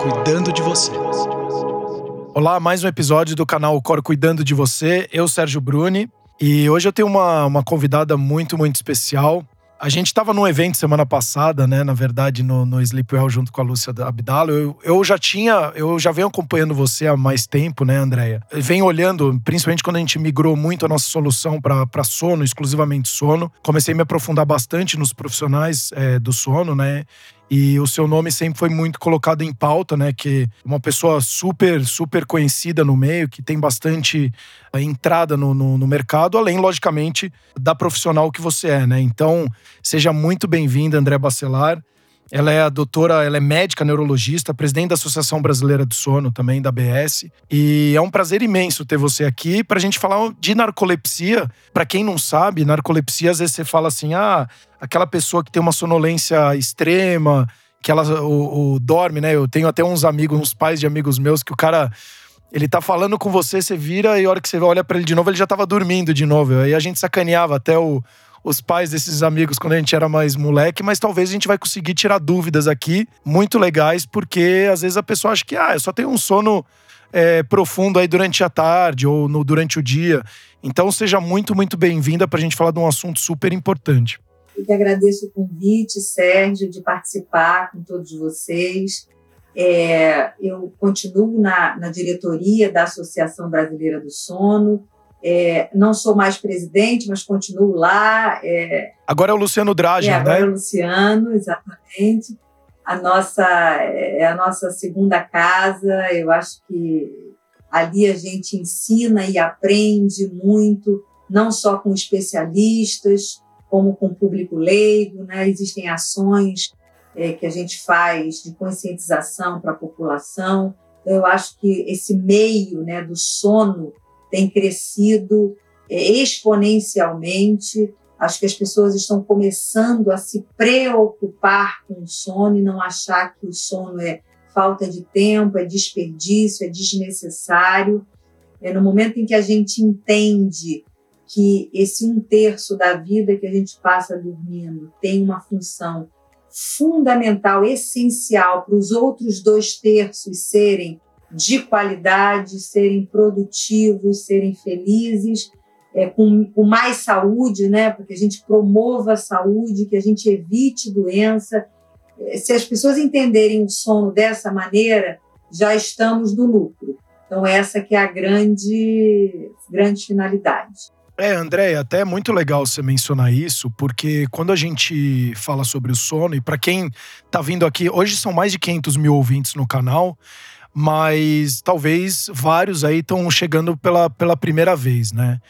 Cuidando de Você. Olá, mais um episódio do canal Cor Cuidando de Você. Eu, Sérgio Bruni, e hoje eu tenho uma, uma convidada muito, muito especial. A gente estava num evento semana passada, né? Na verdade, no, no Sleepwell, junto com a Lúcia Abdalo. Eu, eu já tinha, eu já venho acompanhando você há mais tempo, né, Andréia? Venho olhando, principalmente quando a gente migrou muito a nossa solução para sono, exclusivamente sono. Comecei a me aprofundar bastante nos profissionais é, do sono, né? E o seu nome sempre foi muito colocado em pauta, né? Que uma pessoa super, super conhecida no meio, que tem bastante eh, entrada no, no, no mercado, além, logicamente, da profissional que você é, né? Então, seja muito bem-vinda, André Bacelar. Ela é a doutora, ela é médica neurologista, presidente da Associação Brasileira do Sono, também da ABS. E é um prazer imenso ter você aqui para a gente falar de narcolepsia. Para quem não sabe, narcolepsia, às vezes você fala assim: ah, aquela pessoa que tem uma sonolência extrema, que ela o, o, dorme, né? Eu tenho até uns amigos, uns pais de amigos meus, que o cara. Ele tá falando com você, você vira e a hora que você olha para ele de novo, ele já tava dormindo de novo. Aí a gente sacaneava até o, os pais desses amigos quando a gente era mais moleque, mas talvez a gente vai conseguir tirar dúvidas aqui muito legais, porque às vezes a pessoa acha que, ah, eu só tenho um sono é, profundo aí durante a tarde ou no, durante o dia. Então seja muito, muito bem-vinda para a gente falar de um assunto super importante. Eu que agradeço o convite, Sérgio, de participar com todos vocês. É, eu continuo na, na diretoria da Associação Brasileira do Sono, é, não sou mais presidente, mas continuo lá. É, agora é o Luciano Dragen, é, agora né? Agora é o Luciano, exatamente. A nossa, é a nossa segunda casa. Eu acho que ali a gente ensina e aprende muito, não só com especialistas, como com o público leigo. Né? Existem ações é, que a gente faz de conscientização para a população. Então, eu acho que esse meio né, do sono tem crescido é, exponencialmente. Acho que as pessoas estão começando a se preocupar com o sono e não achar que o sono é falta de tempo, é desperdício, é desnecessário. É no momento em que a gente entende que esse um terço da vida que a gente passa dormindo tem uma função fundamental, essencial para os outros dois terços serem de qualidade, serem produtivos, serem felizes, é, com, com, mais saúde, né? Porque a gente promova a saúde, que a gente evite doença. É, se as pessoas entenderem o sono dessa maneira, já estamos no lucro. Então essa que é a grande, grande finalidade. É, André, até é muito legal você mencionar isso, porque quando a gente fala sobre o sono, e para quem está vindo aqui, hoje são mais de 500 mil ouvintes no canal, mas talvez vários aí estão chegando pela, pela primeira vez, né?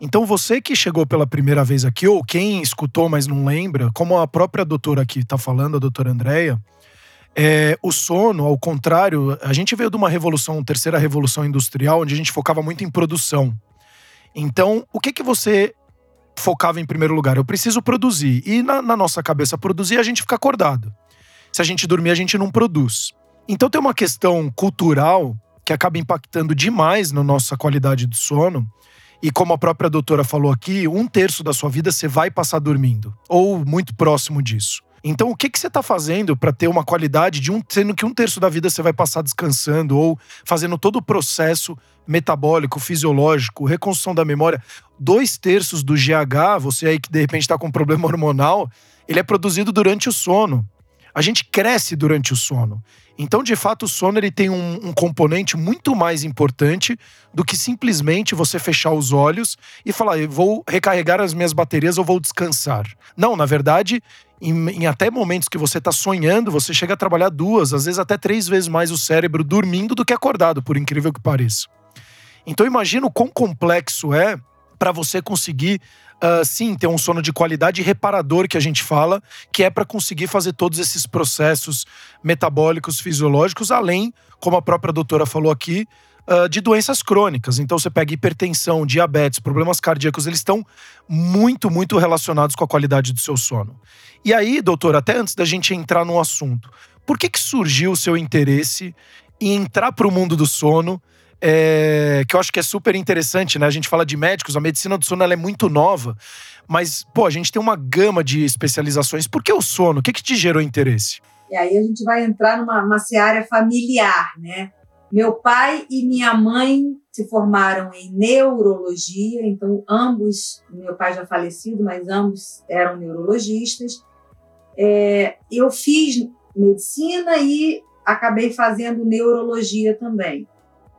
Então você que chegou pela primeira vez aqui, ou quem escutou, mas não lembra, como a própria doutora aqui está falando, a doutora Andréia, é, o sono, ao contrário, a gente veio de uma revolução, terceira revolução industrial, onde a gente focava muito em produção. Então, o que que você focava em primeiro lugar? Eu preciso produzir. E na, na nossa cabeça, produzir, a gente fica acordado. Se a gente dormir, a gente não produz. Então tem uma questão cultural que acaba impactando demais na nossa qualidade do sono. E como a própria doutora falou aqui, um terço da sua vida você vai passar dormindo, ou muito próximo disso. Então, o que, que você está fazendo para ter uma qualidade de um, sendo que um terço da vida você vai passar descansando ou fazendo todo o processo metabólico, fisiológico, reconstrução da memória? Dois terços do GH, você aí que de repente está com problema hormonal, ele é produzido durante o sono. A gente cresce durante o sono. Então, de fato, o sono ele tem um, um, componente muito mais importante do que simplesmente você fechar os olhos e falar, eu vou recarregar as minhas baterias ou vou descansar. Não, na verdade, em, em até momentos que você está sonhando, você chega a trabalhar duas, às vezes até três vezes mais o cérebro dormindo do que acordado, por incrível que pareça. Então, imagina o quão complexo é para você conseguir uh, sim ter um sono de qualidade reparador que a gente fala, que é para conseguir fazer todos esses processos metabólicos, fisiológicos, além, como a própria doutora falou aqui, uh, de doenças crônicas. Então você pega hipertensão, diabetes, problemas cardíacos, eles estão muito, muito relacionados com a qualidade do seu sono. E aí, doutora, até antes da gente entrar no assunto, por que, que surgiu o seu interesse em entrar para o mundo do sono? É, que eu acho que é super interessante, né? A gente fala de médicos, a medicina do sono é muito nova, mas, pô, a gente tem uma gama de especializações. Por que o sono? O que, que te gerou interesse? E aí a gente vai entrar numa seara familiar, né? Meu pai e minha mãe se formaram em neurologia, então ambos, meu pai já falecido, mas ambos eram neurologistas. É, eu fiz medicina e acabei fazendo neurologia também.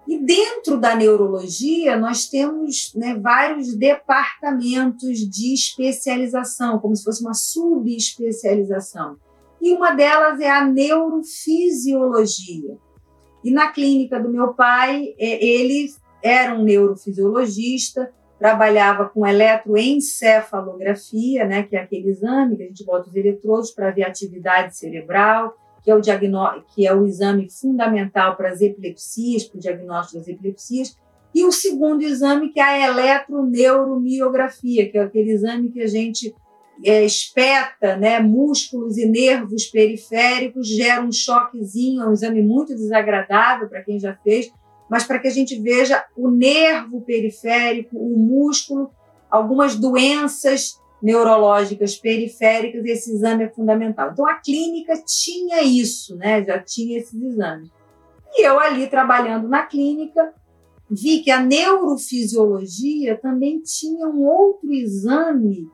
E dentro da neurologia, nós temos né, vários departamentos de especialização, como se fosse uma subespecialização. E uma delas é a neurofisiologia. E na clínica do meu pai, é, ele era um neurofisiologista, trabalhava com eletroencefalografia, né, que é aquele exame que a gente bota os eletrodos para ver a atividade cerebral, que é o que é o exame fundamental para as epilepsias, para o diagnóstico das epilepsias, e o segundo exame que é a eletroneuromiografia, que é aquele exame que a gente é, espeta né, músculos e nervos periféricos, gera um choquezinho, é um exame muito desagradável para quem já fez, mas para que a gente veja o nervo periférico, o músculo, algumas doenças neurológicas periféricas, esse exame é fundamental. Então a clínica tinha isso, né? Já tinha esses exames. E eu ali trabalhando na clínica, vi que a neurofisiologia também tinha um outro exame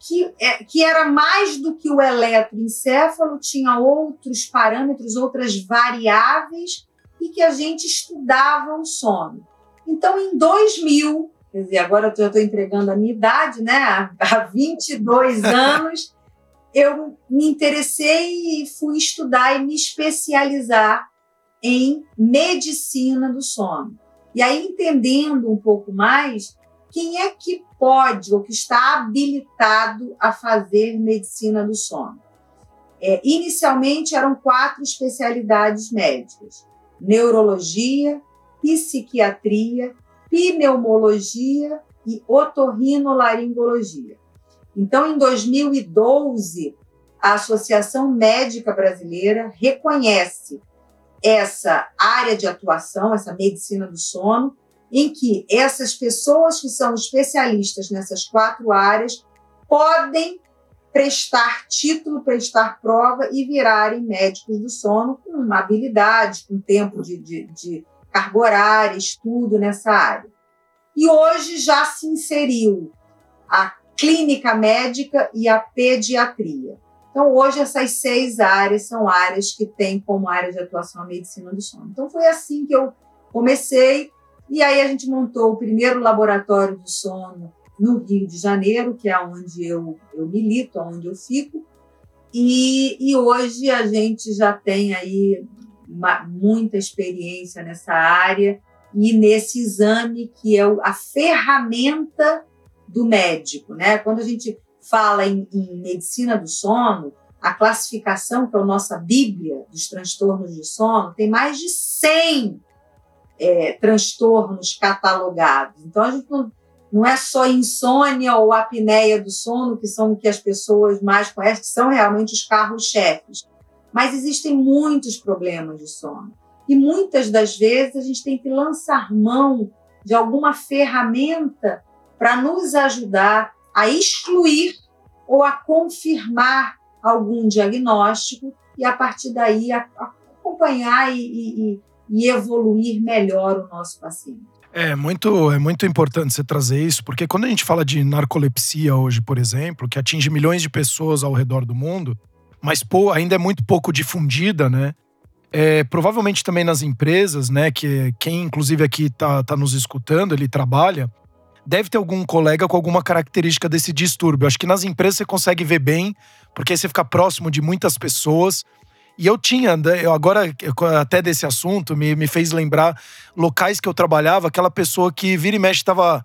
que, é, que era mais do que o eletroencefalo, tinha outros parâmetros, outras variáveis, e que a gente estudava o sono. Então, em 2000, quer dizer, agora eu estou entregando a minha idade, né? Há 22 anos, eu me interessei e fui estudar e me especializar em medicina do sono. E aí, entendendo um pouco mais, quem é que pode ou que está habilitado a fazer medicina do sono? É, inicialmente eram quatro especialidades médicas: neurologia, psiquiatria, pneumologia e otorrinolaringologia. Então, em 2012, a Associação Médica Brasileira reconhece essa área de atuação, essa medicina do sono, em que essas pessoas que são especialistas nessas quatro áreas podem prestar título, prestar prova e virarem médicos do sono com uma habilidade, com tempo de, de, de carga horária, estudo nessa área. E hoje já se inseriu a clínica médica e a pediatria. Então, hoje, essas seis áreas são áreas que têm como área de atuação a medicina do sono. Então, foi assim que eu comecei e aí a gente montou o primeiro laboratório do sono no Rio de Janeiro, que é onde eu, eu milito, onde eu fico. E, e hoje a gente já tem aí uma, muita experiência nessa área e nesse exame que é a ferramenta do médico, né? Quando a gente fala em, em medicina do sono, a classificação, que é a nossa Bíblia dos transtornos de sono, tem mais de 100 é, transtornos catalogados. Então, a gente não, não é só insônia ou apneia do sono, que são o que as pessoas mais conhecem, que são realmente os carros-chefes. Mas existem muitos problemas de sono. E muitas das vezes a gente tem que lançar mão de alguma ferramenta para nos ajudar a excluir ou a confirmar algum diagnóstico e, a partir daí, acompanhar e, e, e evoluir melhor o nosso paciente. É muito, é muito importante você trazer isso, porque quando a gente fala de narcolepsia hoje, por exemplo, que atinge milhões de pessoas ao redor do mundo, mas pô, ainda é muito pouco difundida, né? É, provavelmente também nas empresas, né? Que quem inclusive aqui tá, tá nos escutando, ele trabalha, deve ter algum colega com alguma característica desse distúrbio. Acho que nas empresas você consegue ver bem, porque aí você fica próximo de muitas pessoas e eu tinha, né, eu agora até desse assunto, me, me fez lembrar locais que eu trabalhava, aquela pessoa que vira e mexe estava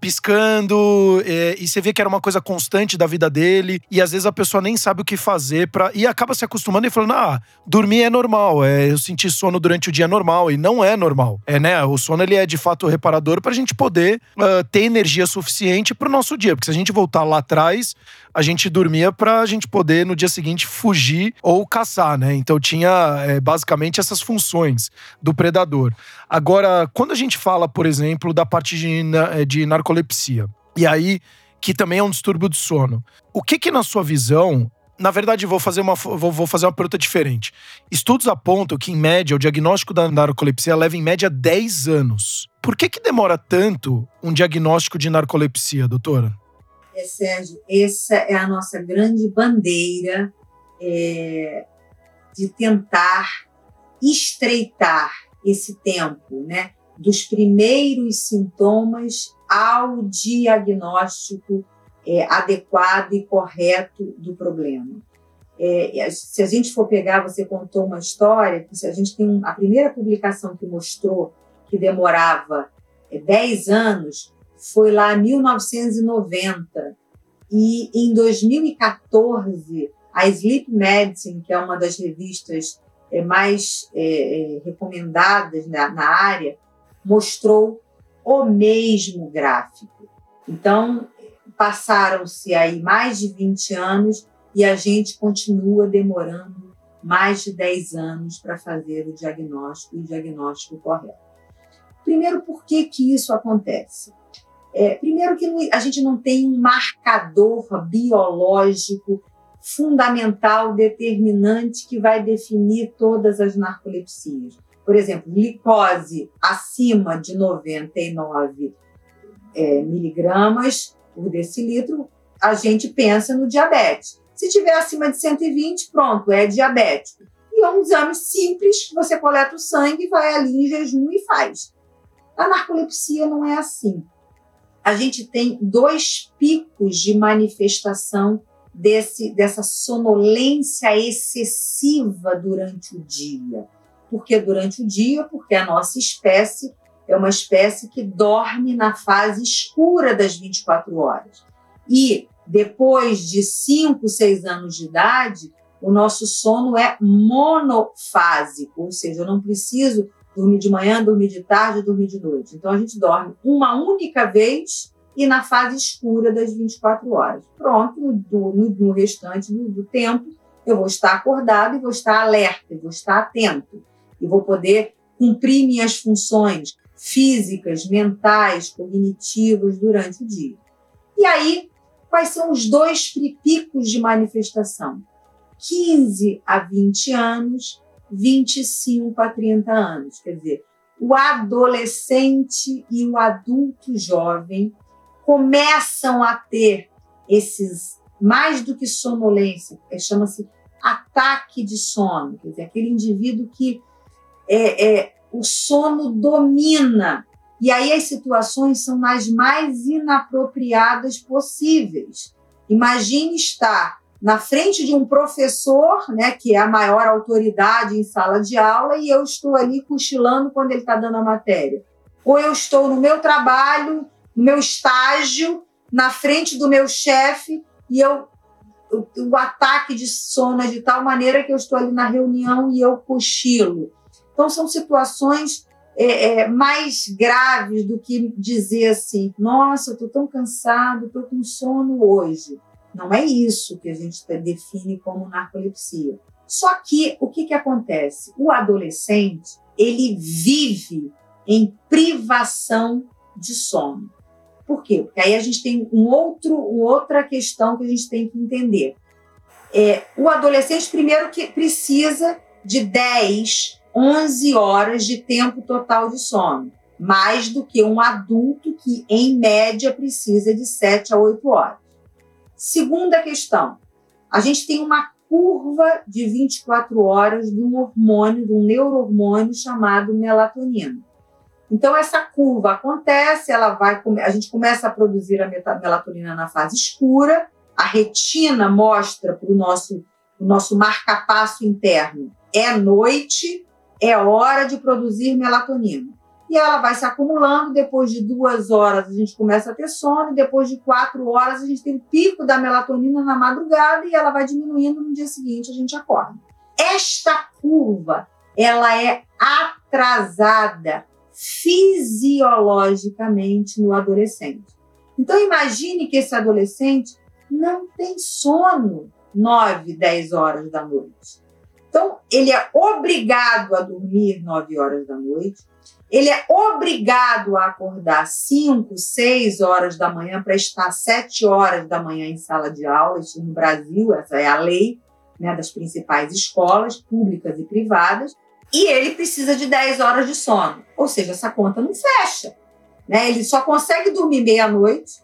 piscando, é, e você vê que era uma coisa constante da vida dele, e às vezes a pessoa nem sabe o que fazer para e acaba se acostumando e falando: "Ah, dormir é normal, é, eu sentir sono durante o dia é normal", e não é normal. É, né? O sono ele é de fato reparador para a gente poder uh, ter energia suficiente para o nosso dia, porque se a gente voltar lá atrás, a gente dormia para a gente poder no dia seguinte fugir ou caçar, né? Então tinha é, basicamente essas funções do predador. Agora, quando a gente fala, por exemplo, da parte de, é, de narcolepsia, e aí que também é um distúrbio do sono, o que que na sua visão na verdade, vou fazer, uma, vou, fazer uma pergunta diferente. Estudos apontam que, em média, o diagnóstico da narcolepsia leva, em média, 10 anos. Por que, que demora tanto um diagnóstico de narcolepsia, doutora? É, Sérgio, essa é a nossa grande bandeira é, de tentar estreitar esse tempo, né? Dos primeiros sintomas ao diagnóstico é, adequado e correto do problema. É, se a gente for pegar, você contou uma história, se a gente tem a primeira publicação que mostrou que demorava é, 10 anos, foi lá em 1990. E em 2014, a Sleep Medicine, que é uma das revistas é, mais é, é, recomendadas na, na área, mostrou o mesmo gráfico. Então, passaram-se aí mais de 20 anos e a gente continua demorando mais de 10 anos para fazer o diagnóstico e o diagnóstico correto. Primeiro, por que, que isso acontece? É, primeiro que a gente não tem um marcador biológico fundamental, determinante, que vai definir todas as narcolepsias. Por exemplo, glicose acima de 99 é, miligramas por decilitro, a gente pensa no diabetes. Se tiver acima de 120, pronto, é diabético. E é um exame simples, você coleta o sangue, vai ali em jejum e faz. A narcolepsia não é assim. A gente tem dois picos de manifestação desse, dessa sonolência excessiva durante o dia. Por que durante o dia? Porque a nossa espécie é uma espécie que dorme na fase escura das 24 horas. E depois de 5, 6 anos de idade, o nosso sono é monofásico, ou seja, eu não preciso dormir de manhã, dormir de tarde, dormir de noite. Então a gente dorme uma única vez e na fase escura das 24 horas. Pronto, no, no, no restante do, do tempo, eu vou estar acordado e vou estar alerta, vou estar atento e vou poder cumprir minhas funções físicas, mentais, cognitivas durante o dia. E aí, quais são os dois picos de manifestação? 15 a 20 anos, 25 a 30 anos. Quer dizer, o adolescente e o adulto jovem começam a ter esses, mais do que sonolência, é, chama-se ataque de sono, quer dizer, aquele indivíduo que é, é, o sono domina. E aí as situações são as mais inapropriadas possíveis. Imagine estar na frente de um professor, né, que é a maior autoridade em sala de aula, e eu estou ali cochilando quando ele está dando a matéria. Ou eu estou no meu trabalho, no meu estágio, na frente do meu chefe, e eu o, o ataque de sono é de tal maneira que eu estou ali na reunião e eu cochilo. Então, são situações é, é, mais graves do que dizer assim: nossa, eu estou tão cansado, estou com sono hoje. Não é isso que a gente define como narcolepsia. Só que o que, que acontece? O adolescente ele vive em privação de sono. Por quê? Porque aí a gente tem um outro, outra questão que a gente tem que entender. É, o adolescente, primeiro, que precisa de 10 11 horas de tempo total de sono, mais do que um adulto que, em média, precisa de 7 a 8 horas. Segunda questão: a gente tem uma curva de 24 horas de um hormônio, de um neurohormônio chamado melatonina. Então, essa curva acontece, ela vai, a gente começa a produzir a melatonina na fase escura, a retina mostra para o nosso, nosso marcapasso interno é noite, é hora de produzir melatonina. E ela vai se acumulando, depois de duas horas a gente começa a ter sono, depois de quatro horas a gente tem o pico da melatonina na madrugada e ela vai diminuindo no dia seguinte a gente acorda. Esta curva, ela é atrasada fisiologicamente no adolescente. Então imagine que esse adolescente não tem sono 9, 10 horas da noite. Ele é obrigado a dormir nove horas da noite, ele é obrigado a acordar 5, 6 horas da manhã para estar 7 horas da manhã em sala de aula. Isso no Brasil, essa é a lei né, das principais escolas, públicas e privadas. E ele precisa de 10 horas de sono. Ou seja, essa conta não fecha. Né? Ele só consegue dormir meia-noite,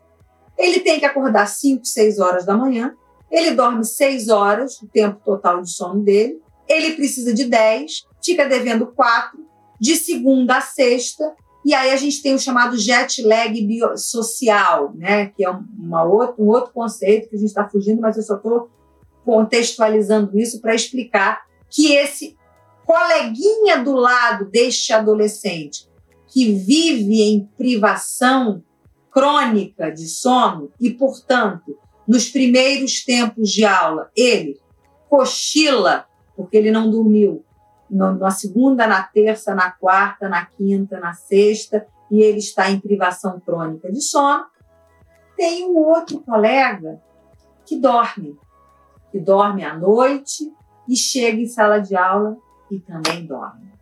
ele tem que acordar 5, 6 horas da manhã, ele dorme 6 horas, o tempo total de sono dele, ele precisa de 10, fica devendo 4, de segunda a sexta, e aí a gente tem o chamado jet lag social, né? que é uma outra, um outro conceito que a gente está fugindo, mas eu só estou contextualizando isso para explicar que esse coleguinha do lado deste adolescente que vive em privação crônica de sono e, portanto, nos primeiros tempos de aula, ele cochila porque ele não dormiu na segunda, na terça, na quarta, na quinta, na sexta, e ele está em privação crônica de sono. Tem um outro colega que dorme, que dorme à noite e chega em sala de aula e também dorme.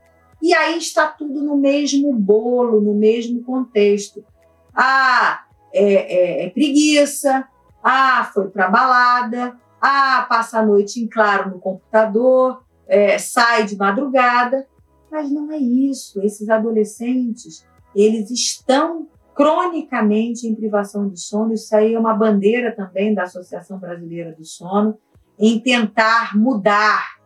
E aí está tudo no mesmo bolo, no mesmo contexto. Ah, é, é, é preguiça. Ah, foi para balada. Ah, passa a noite em claro no computador. É, sai de madrugada. Mas não é isso. Esses adolescentes, eles estão cronicamente em privação de sono. Isso aí é uma bandeira também da Associação Brasileira do Sono, em tentar mudar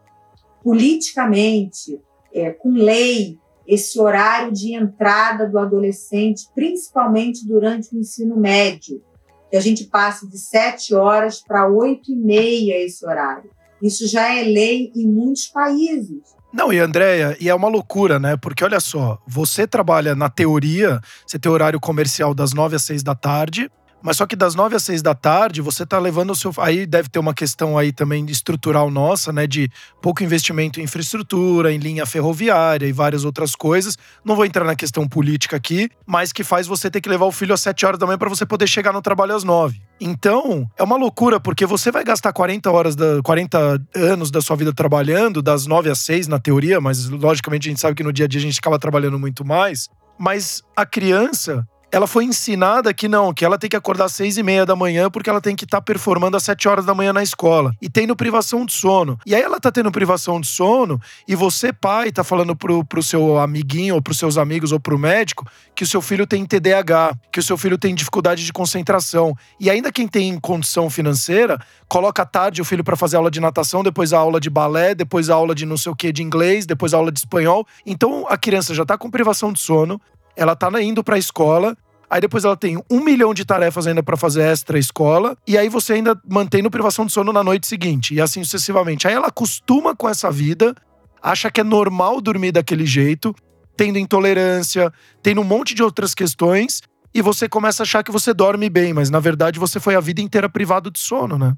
politicamente é, com lei, esse horário de entrada do adolescente, principalmente durante o ensino médio, que a gente passe de sete horas para oito e meia esse horário. Isso já é lei em muitos países. Não, e Andréia, e é uma loucura, né? Porque olha só, você trabalha na teoria, você tem horário comercial das nove às seis da tarde, mas só que das nove às seis da tarde, você tá levando o seu. Aí deve ter uma questão aí também estrutural nossa, né? De pouco investimento em infraestrutura, em linha ferroviária e várias outras coisas. Não vou entrar na questão política aqui, mas que faz você ter que levar o filho às sete horas da manhã para você poder chegar no trabalho às nove. Então, é uma loucura, porque você vai gastar 40 horas, da, 40 anos da sua vida trabalhando, das nove às seis, na teoria, mas logicamente a gente sabe que no dia a dia a gente acaba trabalhando muito mais. Mas a criança, ela foi ensinada que não, que ela tem que acordar às seis e meia da manhã porque ela tem que estar tá performando às sete horas da manhã na escola. E tendo privação de sono. E aí ela tá tendo privação de sono e você, pai, tá falando pro, pro seu amiguinho, ou pros seus amigos, ou pro médico, que o seu filho tem TDAH, que o seu filho tem dificuldade de concentração. E ainda quem tem condição financeira, coloca à tarde o filho para fazer aula de natação, depois a aula de balé, depois a aula de não sei o que de inglês, depois a aula de espanhol. Então a criança já tá com privação de sono, ela tá indo pra escola, aí depois ela tem um milhão de tarefas ainda para fazer extra escola, e aí você ainda mantém no privação de sono na noite seguinte, e assim sucessivamente. Aí ela acostuma com essa vida, acha que é normal dormir daquele jeito, tendo intolerância, tendo um monte de outras questões, e você começa a achar que você dorme bem, mas na verdade você foi a vida inteira privado de sono, né?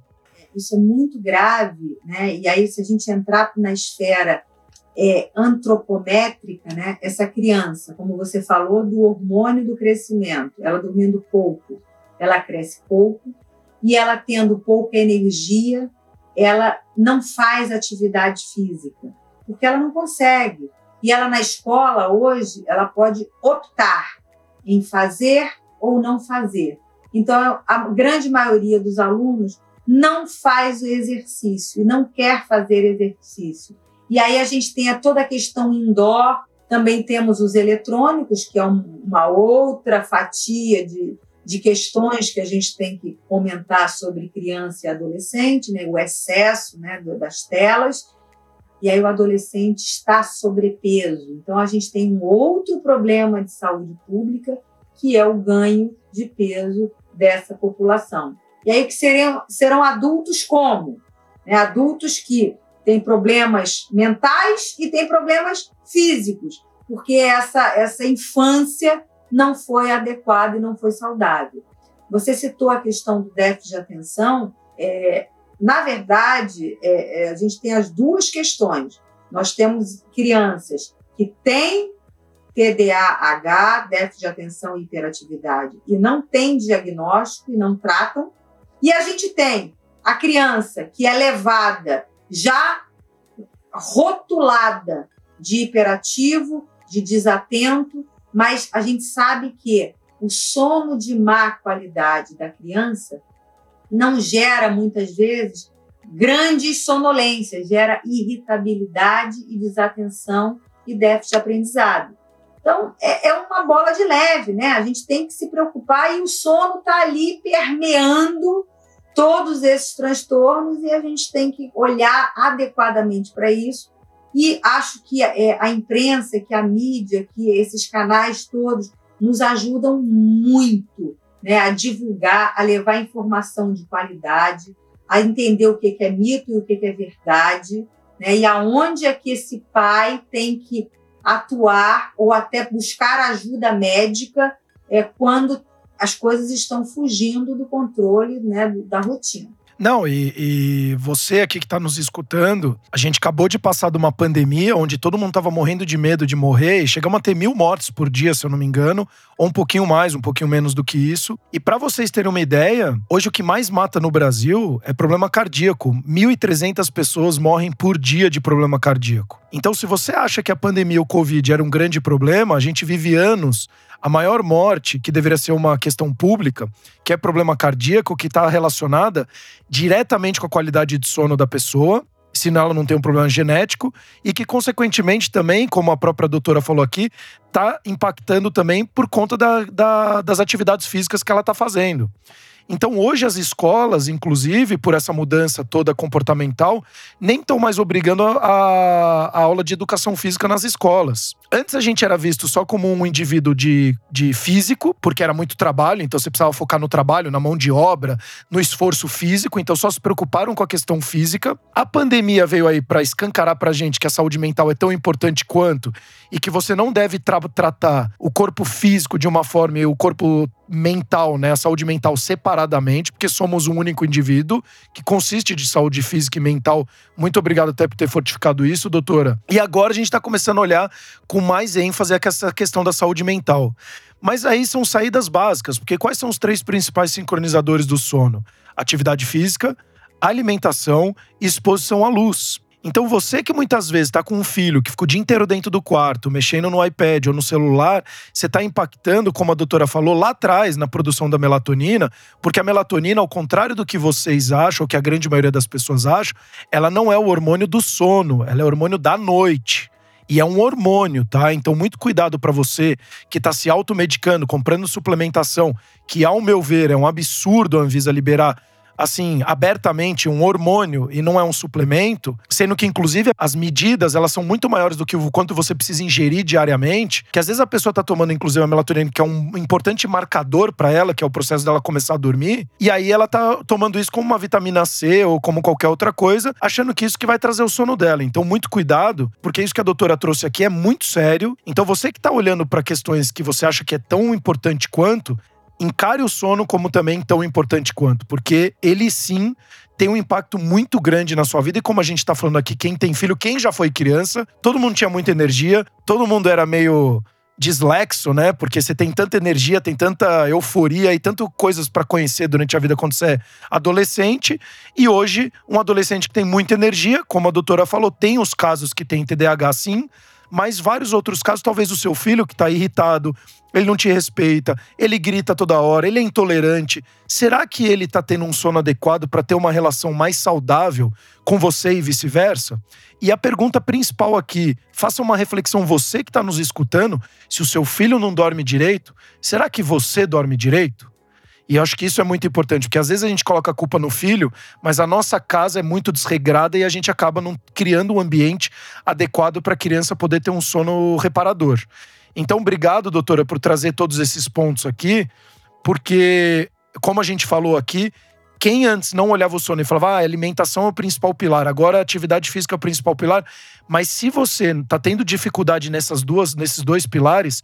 Isso é muito grave, né? E aí, se a gente entrar na esfera é, antropométrica, né? Essa criança, como você falou, do hormônio do crescimento, ela dormindo pouco, ela cresce pouco e ela tendo pouca energia, ela não faz atividade física, porque ela não consegue. E ela na escola hoje, ela pode optar em fazer ou não fazer. Então, a grande maioria dos alunos não faz o exercício e não quer fazer exercício. E aí a gente tem a toda a questão indoor, também temos os eletrônicos, que é um, uma outra fatia de, de questões que a gente tem que comentar sobre criança e adolescente, né? o excesso né, das telas. E aí o adolescente está sobrepeso. Então a gente tem um outro problema de saúde pública, que é o ganho de peso dessa população. E aí que serão, serão adultos como? Né? Adultos que tem problemas mentais e tem problemas físicos, porque essa, essa infância não foi adequada e não foi saudável. Você citou a questão do déficit de atenção. É, na verdade, é, é, a gente tem as duas questões. Nós temos crianças que têm TDAH, déficit de atenção e hiperatividade, e não têm diagnóstico e não tratam. E a gente tem a criança que é levada já rotulada de hiperativo, de desatento, mas a gente sabe que o sono de má qualidade da criança não gera muitas vezes grandes sonolências, gera irritabilidade e desatenção e déficit de aprendizado. Então, é, é, uma bola de leve, né? A gente tem que se preocupar e o sono está ali permeando todos esses transtornos e a gente tem que olhar adequadamente para isso. E acho que é, a imprensa, que a mídia, que esses canais todos nos ajudam muito né, a divulgar, a levar informação de qualidade, a entender o que é mito e o que é verdade, né, e aonde é que esse pai tem que atuar ou até buscar ajuda médica é, quando as coisas estão fugindo do controle né, da rotina. Não, e, e, você aqui que está nos escutando, a gente acabou de passar de uma pandemia onde todo mundo estava morrendo de medo de morrer e chegamos a ter mil mortes por dia, se eu não me engano, ou um pouquinho mais, um pouquinho menos do que isso. E para vocês terem uma ideia, hoje o que mais mata no Brasil é problema cardíaco. 1.300 pessoas morrem por dia de problema cardíaco. Então, se você acha que a pandemia, o Covid, era um grande problema, a gente vive anos a maior morte, que deveria ser uma questão pública, que é problema cardíaco, que está relacionada diretamente com a qualidade de sono da pessoa, se ela não tem um problema genético, e que, consequentemente, também, como a própria doutora falou aqui, está impactando também por conta da, da, das atividades físicas que ela está fazendo. Então, hoje, as escolas, inclusive, por essa mudança toda comportamental, nem estão mais obrigando a, a, aula de educação física nas escolas. Antes a gente era visto só como um indivíduo de, de físico, porque era muito trabalho, então você precisava focar no trabalho, na mão de obra, no esforço físico, então só se preocuparam com a questão física. A pandemia veio aí para escancarar pra gente que a saúde mental é tão importante quanto e que você não deve tra tratar o corpo físico de uma forma e o corpo mental, né, a saúde mental separadamente, porque somos um único indivíduo que consiste de saúde física e mental. Muito obrigado até por ter fortificado isso, doutora. E agora a gente está começando a olhar com mais ênfase essa questão da saúde mental. Mas aí são saídas básicas, porque quais são os três principais sincronizadores do sono? Atividade física, alimentação e exposição à luz. Então você que muitas vezes está com um filho que fica o dia inteiro dentro do quarto, mexendo no iPad ou no celular, você está impactando, como a doutora falou, lá atrás na produção da melatonina, porque a melatonina, ao contrário do que vocês acham, ou que a grande maioria das pessoas acham, ela não é o hormônio do sono, ela é o hormônio da noite. E é um hormônio, tá? Então, muito cuidado para você que está se automedicando, comprando suplementação, que, ao meu ver, é um absurdo a Anvisa liberar assim, abertamente um hormônio e não é um suplemento, sendo que inclusive as medidas, elas são muito maiores do que o quanto você precisa ingerir diariamente, que às vezes a pessoa tá tomando inclusive a melatonina, que é um importante marcador para ela, que é o processo dela começar a dormir, e aí ela tá tomando isso como uma vitamina C ou como qualquer outra coisa, achando que isso que vai trazer o sono dela. Então, muito cuidado, porque isso que a doutora trouxe aqui é muito sério. Então, você que tá olhando para questões que você acha que é tão importante quanto, encare o sono como também tão importante quanto, porque ele sim tem um impacto muito grande na sua vida. E como a gente tá falando aqui, quem tem filho, quem já foi criança, todo mundo tinha muita energia, todo mundo era meio dislexo, né? Porque você tem tanta energia, tem tanta euforia e tanto coisas para conhecer durante a vida quando você é adolescente. E hoje, um adolescente que tem muita energia, como a doutora falou, tem os casos que tem TDAH sim, mas vários outros casos, talvez o seu filho que está irritado, ele não te respeita, ele grita toda hora, ele é intolerante. Será que ele está tendo um sono adequado para ter uma relação mais saudável com você e vice-versa? E a pergunta principal aqui, faça uma reflexão você que está nos escutando, se o seu filho não dorme direito, será que você dorme direito? E acho que isso é muito importante, porque às vezes a gente coloca a culpa no filho, mas a nossa casa é muito desregrada e a gente acaba não criando um ambiente adequado para a criança poder ter um sono reparador. Então, obrigado, doutora, por trazer todos esses pontos aqui, porque, como a gente falou aqui, quem antes não olhava o sono e falava, ah, alimentação é o principal pilar, agora a atividade física é o principal pilar, mas se você está tendo dificuldade nessas duas, nesses dois pilares,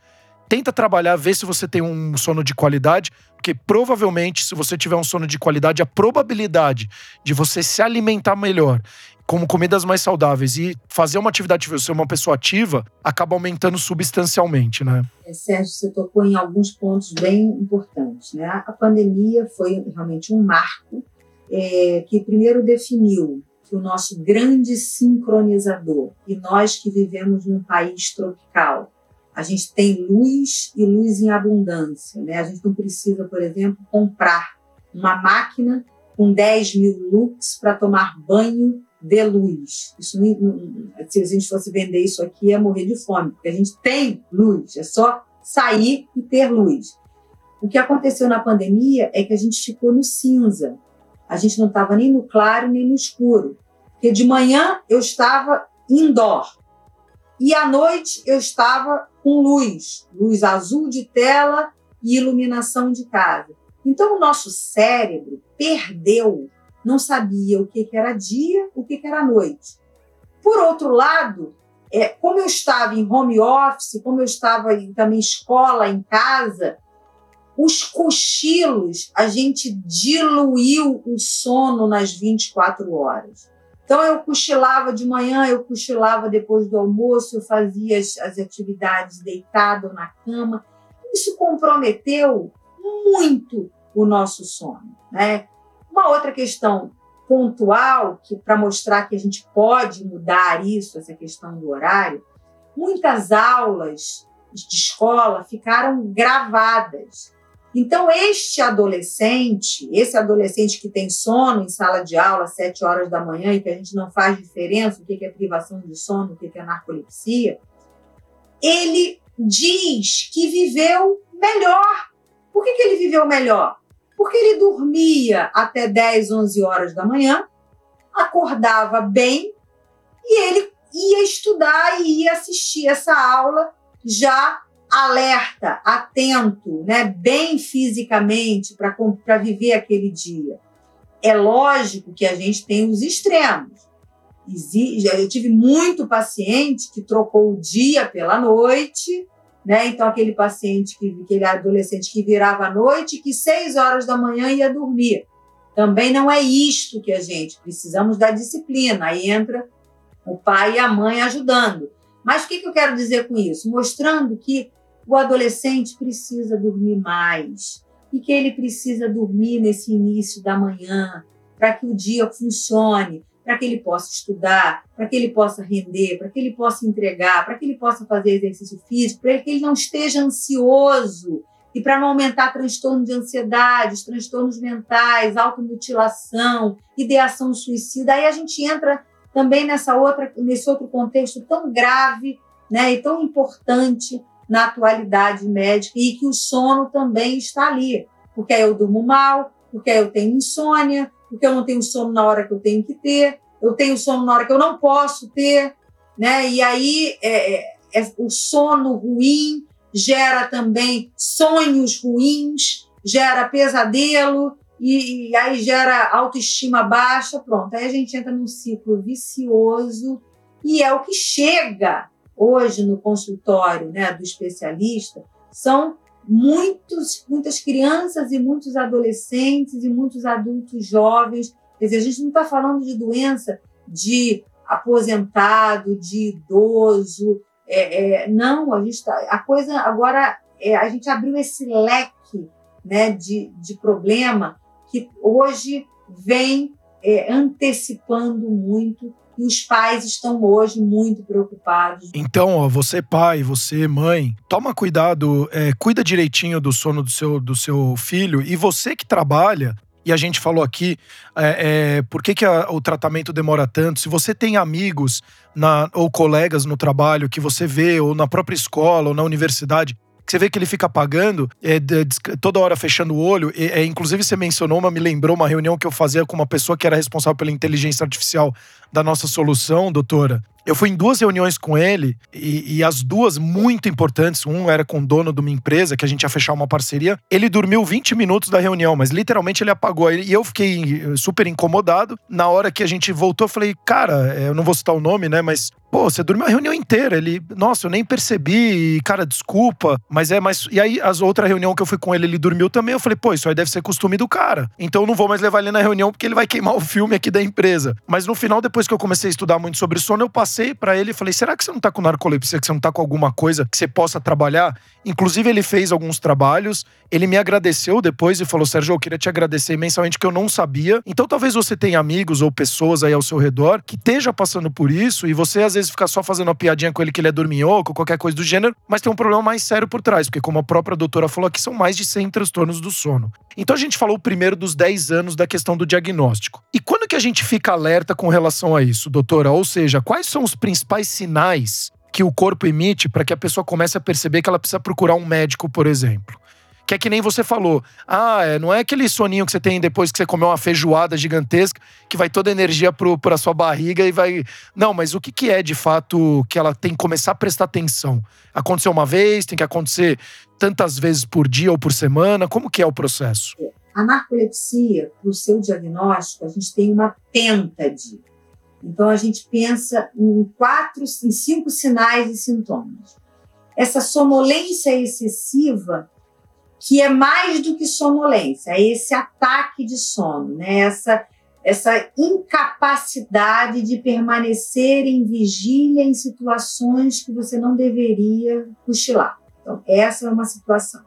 tenta trabalhar, ver se você tem um sono de qualidade, porque provavelmente, se você tiver um sono de qualidade, a probabilidade de você se alimentar melhor, como comidas mais saudáveis e fazer uma atividade, ser uma pessoa ativa, acaba aumentando substancialmente, né? É, Sérgio, você tocou em alguns pontos bem importantes, né? A pandemia foi realmente um marco é, que primeiro definiu que o nosso grande sincronizador, e nós que vivemos num país tropical, a gente tem luz e luz em abundância. Né? A gente não precisa, por exemplo, comprar uma máquina com 10 mil lux para tomar banho de luz. Isso não, se a gente fosse vender isso aqui, ia morrer de fome, porque a gente tem luz, é só sair e ter luz. O que aconteceu na pandemia é que a gente ficou no cinza. A gente não estava nem no claro nem no escuro. Porque de manhã eu estava indoor e à noite eu estava com luz, luz azul de tela e iluminação de casa. Então o nosso cérebro perdeu, não sabia o que, era dia, o que, era noite. Por outro lado, é, como eu estava em home office, como eu estava em, também escola, em casa, os cochilos, a gente diluiu o sono nas 24 horas. Então, eu cochilava de manhã, eu cochilava depois do almoço, eu fazia as, as atividades deitado na cama. Isso comprometeu muito o nosso sono. Né? Uma outra questão pontual, que para mostrar que a gente pode mudar isso, essa questão do horário, muitas aulas de escola ficaram gravadas. Então, este adolescente, esse adolescente que tem sono em sala de aula às sete horas da manhã e que a gente não faz diferença o que é privação de sono, o que é narcolepsia, ele diz que viveu melhor. Por que, que ele viveu melhor? Porque ele dormia até 10, 11 horas da manhã, acordava bem e ele ia estudar e ia assistir essa aula já alerta, atento, né, bem fisicamente para viver aquele dia. É lógico que a gente tem os extremos. Eu tive muito paciente que trocou o dia pela noite, né? Então, aquele paciente, que, aquele adolescente que virava à noite, que seis horas da manhã ia dormir. Também não é isto que a gente precisamos da disciplina. Aí entra o pai e a mãe ajudando. Mas o que, que eu quero dizer com isso? Mostrando que o adolescente precisa dormir mais e que ele precisa dormir nesse início da manhã para que o dia funcione, para que ele possa estudar, para que ele possa render, para que ele possa entregar, para que ele possa fazer exercício físico, para que ele não esteja ansioso e para não aumentar transtorno de ansiedade, transtornos mentais, automutilação, ideação suicida. Aí a gente entra também nessa outra, nesse outro contexto tão grave né, e tão importante na atualidade médica e que o sono também está ali, porque aí eu durmo mal, porque aí eu tenho insônia, porque eu não tenho sono na hora que eu tenho que ter, eu tenho sono na hora que eu não posso ter, né? E aí é, é, é o sono ruim gera também sonhos ruins, gera pesadelo e, e aí gera autoestima baixa, pronto. Aí a gente entra num ciclo vicioso e é o que chega hoje no consultório né, do especialista são muitos, muitas crianças e muitos adolescentes e muitos adultos jovens. Quer dizer, a gente não está falando de doença de aposentado, de idoso. É, é, não, a gente tá, a coisa agora é, a gente abriu esse leque né, de, de problema que hoje vem é, antecipando muito e os pais estão hoje muito preocupados. Então, ó, você pai, você mãe, toma cuidado, é, cuida direitinho do sono do seu, do seu filho e você que trabalha, e a gente falou aqui é, é, por que, que a, o tratamento demora tanto. Se você tem amigos na, ou colegas no trabalho que você vê, ou na própria escola, ou na universidade, você vê que ele fica apagando, é, toda hora fechando o olho. É, inclusive, você mencionou, mas me lembrou uma reunião que eu fazia com uma pessoa que era responsável pela inteligência artificial da nossa solução, doutora. Eu fui em duas reuniões com ele e, e, as duas muito importantes. Um era com o dono de uma empresa que a gente ia fechar uma parceria. Ele dormiu 20 minutos da reunião, mas literalmente ele apagou. E eu fiquei super incomodado. Na hora que a gente voltou, eu falei, cara, eu não vou citar o nome, né? Mas Pô, você dormiu a reunião inteira. Ele, nossa, eu nem percebi, cara, desculpa. Mas é, mas. E aí, as outra reunião que eu fui com ele, ele dormiu também. Eu falei, pô, isso aí deve ser costume do cara. Então eu não vou mais levar ele na reunião porque ele vai queimar o filme aqui da empresa. Mas no final, depois que eu comecei a estudar muito sobre sono, eu passei para ele e falei: será que você não tá com narcolepsia, que você não tá com alguma coisa que você possa trabalhar? Inclusive, ele fez alguns trabalhos. Ele me agradeceu depois e falou: Sérgio, eu queria te agradecer imensamente, que eu não sabia. Então, talvez você tenha amigos ou pessoas aí ao seu redor que esteja passando por isso e você, às vezes, fica só fazendo uma piadinha com ele que ele é dorminhoco, qualquer coisa do gênero, mas tem um problema mais sério por trás, porque como a própria doutora falou aqui, são mais de 100 transtornos do sono. Então a gente falou primeiro dos 10 anos da questão do diagnóstico. E que a gente fica alerta com relação a isso, doutora? Ou seja, quais são os principais sinais que o corpo emite para que a pessoa comece a perceber que ela precisa procurar um médico, por exemplo? Que é que nem você falou. Ah, é, não é aquele soninho que você tem depois que você comeu uma feijoada gigantesca, que vai toda a energia para sua barriga e vai. Não, mas o que, que é de fato que ela tem que começar a prestar atenção? Aconteceu uma vez, tem que acontecer tantas vezes por dia ou por semana? Como que é o processo? A narcolepsia, para o seu diagnóstico, a gente tem uma pêntade. Então, a gente pensa em quatro, em cinco sinais e sintomas. Essa sonolência excessiva que é mais do que sonolência, é esse ataque de sono, né? essa, essa incapacidade de permanecer em vigília em situações que você não deveria cochilar. Então, essa é uma situação.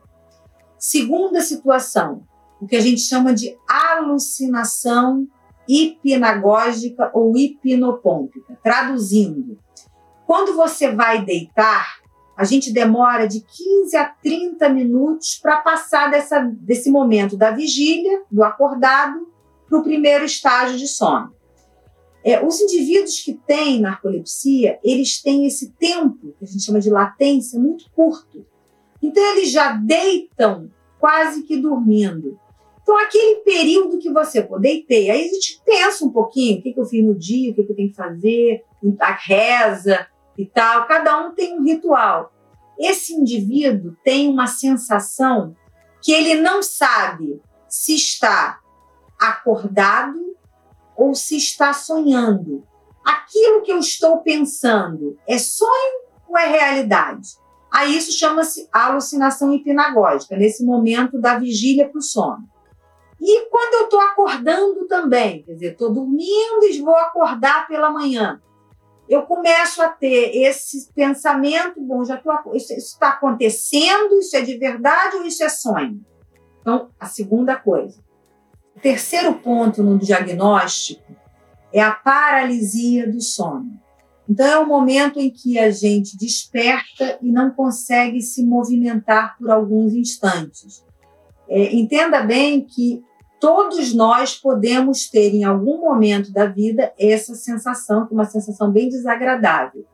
Segunda situação, o que a gente chama de alucinação hipnagógica ou hipnopômpica. Traduzindo, quando você vai deitar, a gente demora de 15 a 30 minutos para passar dessa, desse momento da vigília, do acordado, para o primeiro estágio de sono. É, os indivíduos que têm narcolepsia, eles têm esse tempo, que a gente chama de latência, muito curto. Então, eles já deitam quase que dormindo. Então, aquele período que você pô, deitei, aí a gente pensa um pouquinho, o que, que eu fiz no dia, o que, que eu tenho que fazer, a reza, e tal. Cada um tem um ritual. Esse indivíduo tem uma sensação que ele não sabe se está acordado ou se está sonhando. Aquilo que eu estou pensando é sonho ou é realidade? Aí isso chama-se alucinação hipnagógica, nesse momento da vigília para o sono. E quando eu estou acordando também, quer dizer, estou dormindo e vou acordar pela manhã eu começo a ter esse pensamento, bom, já tô, isso está acontecendo, isso é de verdade ou isso é sonho? Então, a segunda coisa. O terceiro ponto no diagnóstico é a paralisia do sono. Então, é o momento em que a gente desperta e não consegue se movimentar por alguns instantes. É, entenda bem que todos nós podemos ter em algum momento da vida essa sensação, uma sensação bem desagradável.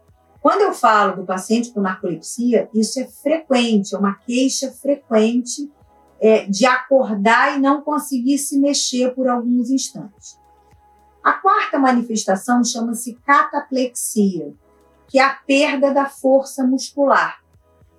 Quando eu falo do paciente com narcolepsia, isso é frequente, é uma queixa frequente é, de acordar e não conseguir se mexer por alguns instantes. A quarta manifestação chama-se cataplexia, que é a perda da força muscular.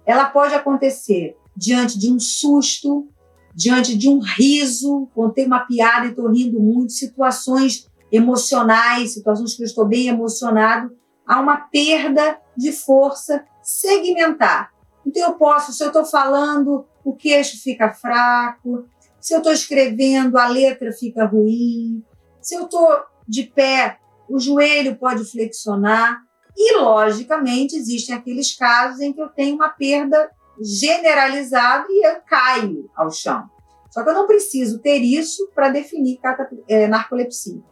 Ela pode acontecer diante de um susto, diante de um riso, contei uma piada e estou rindo muito, situações emocionais, situações que eu estou bem emocionado, há uma perda de força segmentar. Então, eu posso, se eu estou falando, o queixo fica fraco, se eu estou escrevendo, a letra fica ruim, se eu estou de pé, o joelho pode flexionar. E, logicamente, existem aqueles casos em que eu tenho uma perda generalizado e eu caio ao chão. Só que eu não preciso ter isso para definir é, narcolepsia.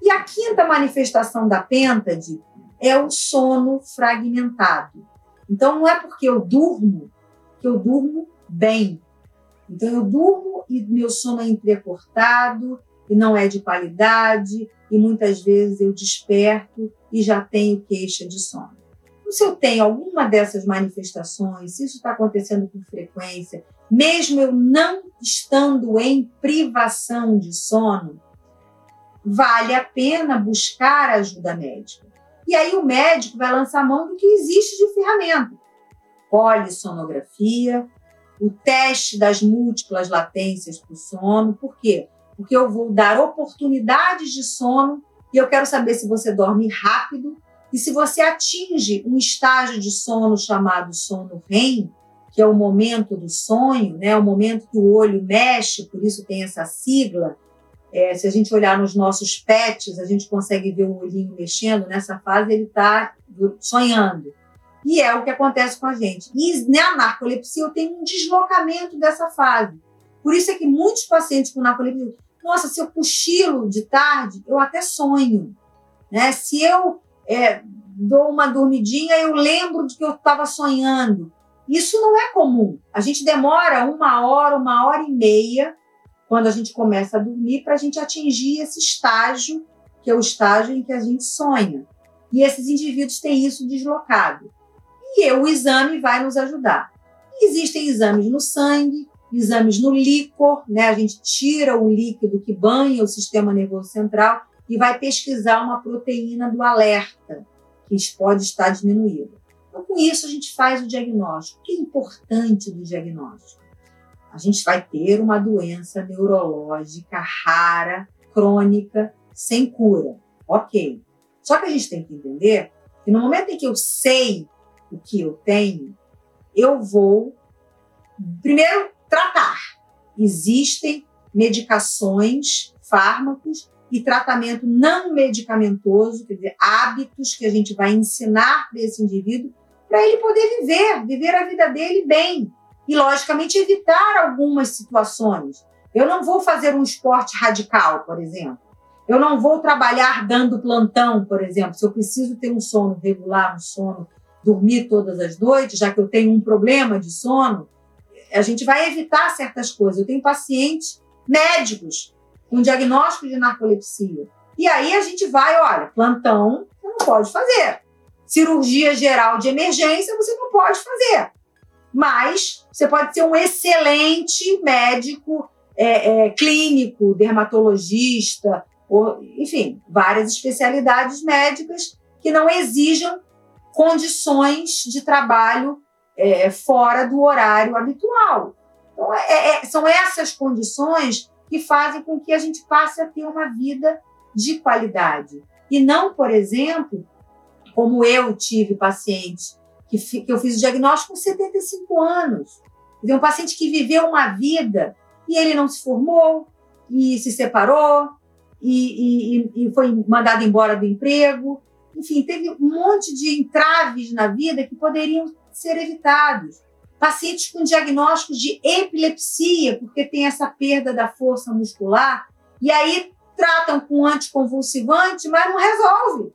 E a quinta manifestação da pêntade é o sono fragmentado. Então, não é porque eu durmo que eu durmo bem. Então, eu durmo e meu sono é entrecortado e não é de qualidade, e muitas vezes eu desperto e já tenho queixa de sono se eu tenho alguma dessas manifestações, se isso está acontecendo com frequência, mesmo eu não estando em privação de sono, vale a pena buscar ajuda médica. E aí o médico vai lançar mão do que existe de ferramenta. Polissonografia, o teste das múltiplas latências para o sono. Por quê? Porque eu vou dar oportunidades de sono e eu quero saber se você dorme rápido e se você atinge um estágio de sono chamado sono REM, que é o momento do sonho, né, o momento que o olho mexe, por isso tem essa sigla. É, se a gente olhar nos nossos pets, a gente consegue ver o olhinho mexendo. Nessa fase, ele está sonhando. E é o que acontece com a gente. E na narcolepsia, eu tenho um deslocamento dessa fase. Por isso é que muitos pacientes com narcolepsia, nossa, se eu cochilo de tarde, eu até sonho. Né? Se eu é, dou uma dormidinha, eu lembro de que eu estava sonhando. Isso não é comum. A gente demora uma hora, uma hora e meia, quando a gente começa a dormir, para a gente atingir esse estágio, que é o estágio em que a gente sonha. E esses indivíduos têm isso deslocado. E o exame vai nos ajudar. Existem exames no sangue, exames no líquor, né? A gente tira o líquido que banha o sistema nervoso central e vai pesquisar uma proteína do alerta, que pode estar diminuída. Então, com isso, a gente faz o diagnóstico. O que é importante do diagnóstico? A gente vai ter uma doença neurológica rara, crônica, sem cura. Ok. Só que a gente tem que entender que no momento em que eu sei o que eu tenho, eu vou, primeiro, tratar. Existem medicações, fármacos e tratamento não medicamentoso, quer dizer, hábitos que a gente vai ensinar para esse indivíduo para ele poder viver, viver a vida dele bem. E, logicamente, evitar algumas situações. Eu não vou fazer um esporte radical, por exemplo. Eu não vou trabalhar dando plantão, por exemplo. Se eu preciso ter um sono regular, um sono, dormir todas as noites, já que eu tenho um problema de sono, a gente vai evitar certas coisas. Eu tenho pacientes médicos com diagnóstico de narcolepsia. E aí a gente vai, olha, plantão você não pode fazer. Cirurgia geral de emergência você não pode fazer. Mas você pode ser um excelente médico é, é, clínico, dermatologista, ou, enfim, várias especialidades médicas que não exijam condições de trabalho é, fora do horário habitual. Então, é, é, são essas condições que fazem com que a gente passe a ter uma vida de qualidade. E não, por exemplo, como eu tive pacientes que, que eu fiz o diagnóstico com 75 anos. Um paciente que viveu uma vida e ele não se formou, e se separou, e, e, e foi mandado embora do emprego. Enfim, teve um monte de entraves na vida que poderiam ser evitados. Pacientes com diagnósticos de epilepsia, porque tem essa perda da força muscular, e aí tratam com anticonvulsivante, mas não resolve.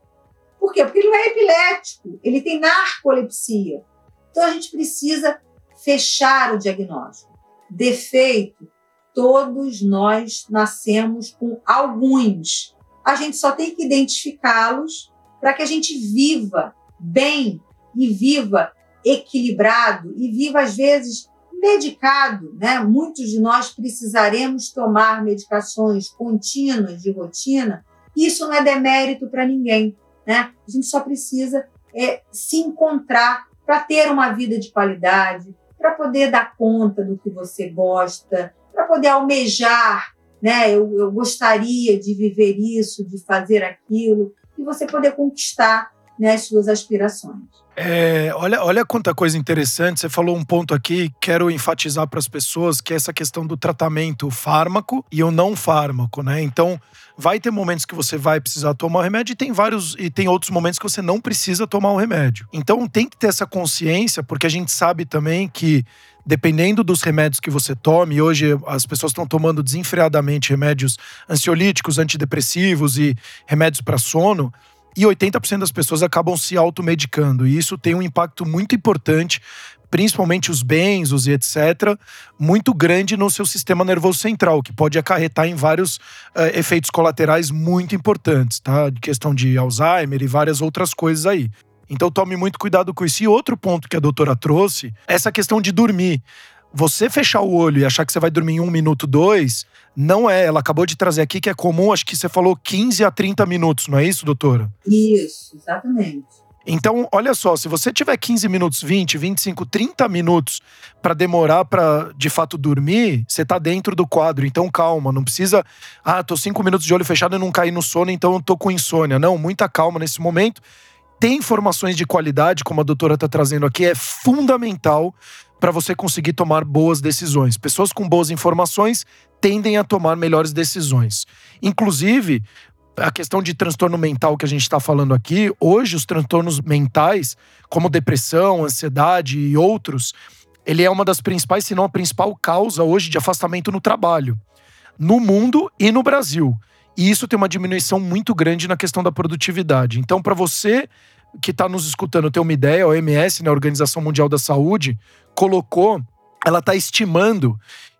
Por quê? Porque ele não é epilético, ele tem narcolepsia. Então a gente precisa fechar o diagnóstico. Defeito, todos nós nascemos com alguns. A gente só tem que identificá-los para que a gente viva bem e viva equilibrado e viva às vezes medicado, né? Muitos de nós precisaremos tomar medicações contínuas de rotina. Isso não é demérito para ninguém, né? A gente só precisa é, se encontrar para ter uma vida de qualidade, para poder dar conta do que você gosta, para poder almejar, né? Eu, eu gostaria de viver isso, de fazer aquilo, e você poder conquistar né, as suas aspirações. É, olha, olha quanta coisa interessante. Você falou um ponto aqui, quero enfatizar para as pessoas, que é essa questão do tratamento fármaco e o não fármaco, né? Então, vai ter momentos que você vai precisar tomar o remédio e tem vários e tem outros momentos que você não precisa tomar o remédio. Então, tem que ter essa consciência, porque a gente sabe também que dependendo dos remédios que você tome, hoje as pessoas estão tomando desenfreadamente remédios ansiolíticos, antidepressivos e remédios para sono e 80% das pessoas acabam se automedicando. E isso tem um impacto muito importante, principalmente os bens, os etc., muito grande no seu sistema nervoso central, que pode acarretar em vários uh, efeitos colaterais muito importantes, tá? De questão de Alzheimer e várias outras coisas aí. Então tome muito cuidado com isso. E outro ponto que a doutora trouxe, essa questão de dormir você fechar o olho e achar que você vai dormir em um minuto, dois, não é. Ela acabou de trazer aqui que é comum, acho que você falou 15 a 30 minutos, não é isso, doutora? Isso, exatamente. Então, olha só, se você tiver 15 minutos, 20, 25, 30 minutos para demorar para de fato dormir, você tá dentro do quadro. Então, calma, não precisa, ah, tô 5 minutos de olho fechado e não cair no sono, então eu tô com insônia. Não, muita calma nesse momento. Tem informações de qualidade, como a doutora está trazendo aqui, é fundamental para você conseguir tomar boas decisões. Pessoas com boas informações tendem a tomar melhores decisões. Inclusive, a questão de transtorno mental que a gente está falando aqui, hoje os transtornos mentais, como depressão, ansiedade e outros, ele é uma das principais, se não a principal causa hoje de afastamento no trabalho, no mundo e no Brasil. E isso tem uma diminuição muito grande na questão da produtividade. Então, para você que está nos escutando ter uma ideia, a OMS, né, a Organização Mundial da Saúde, colocou, ela está estimando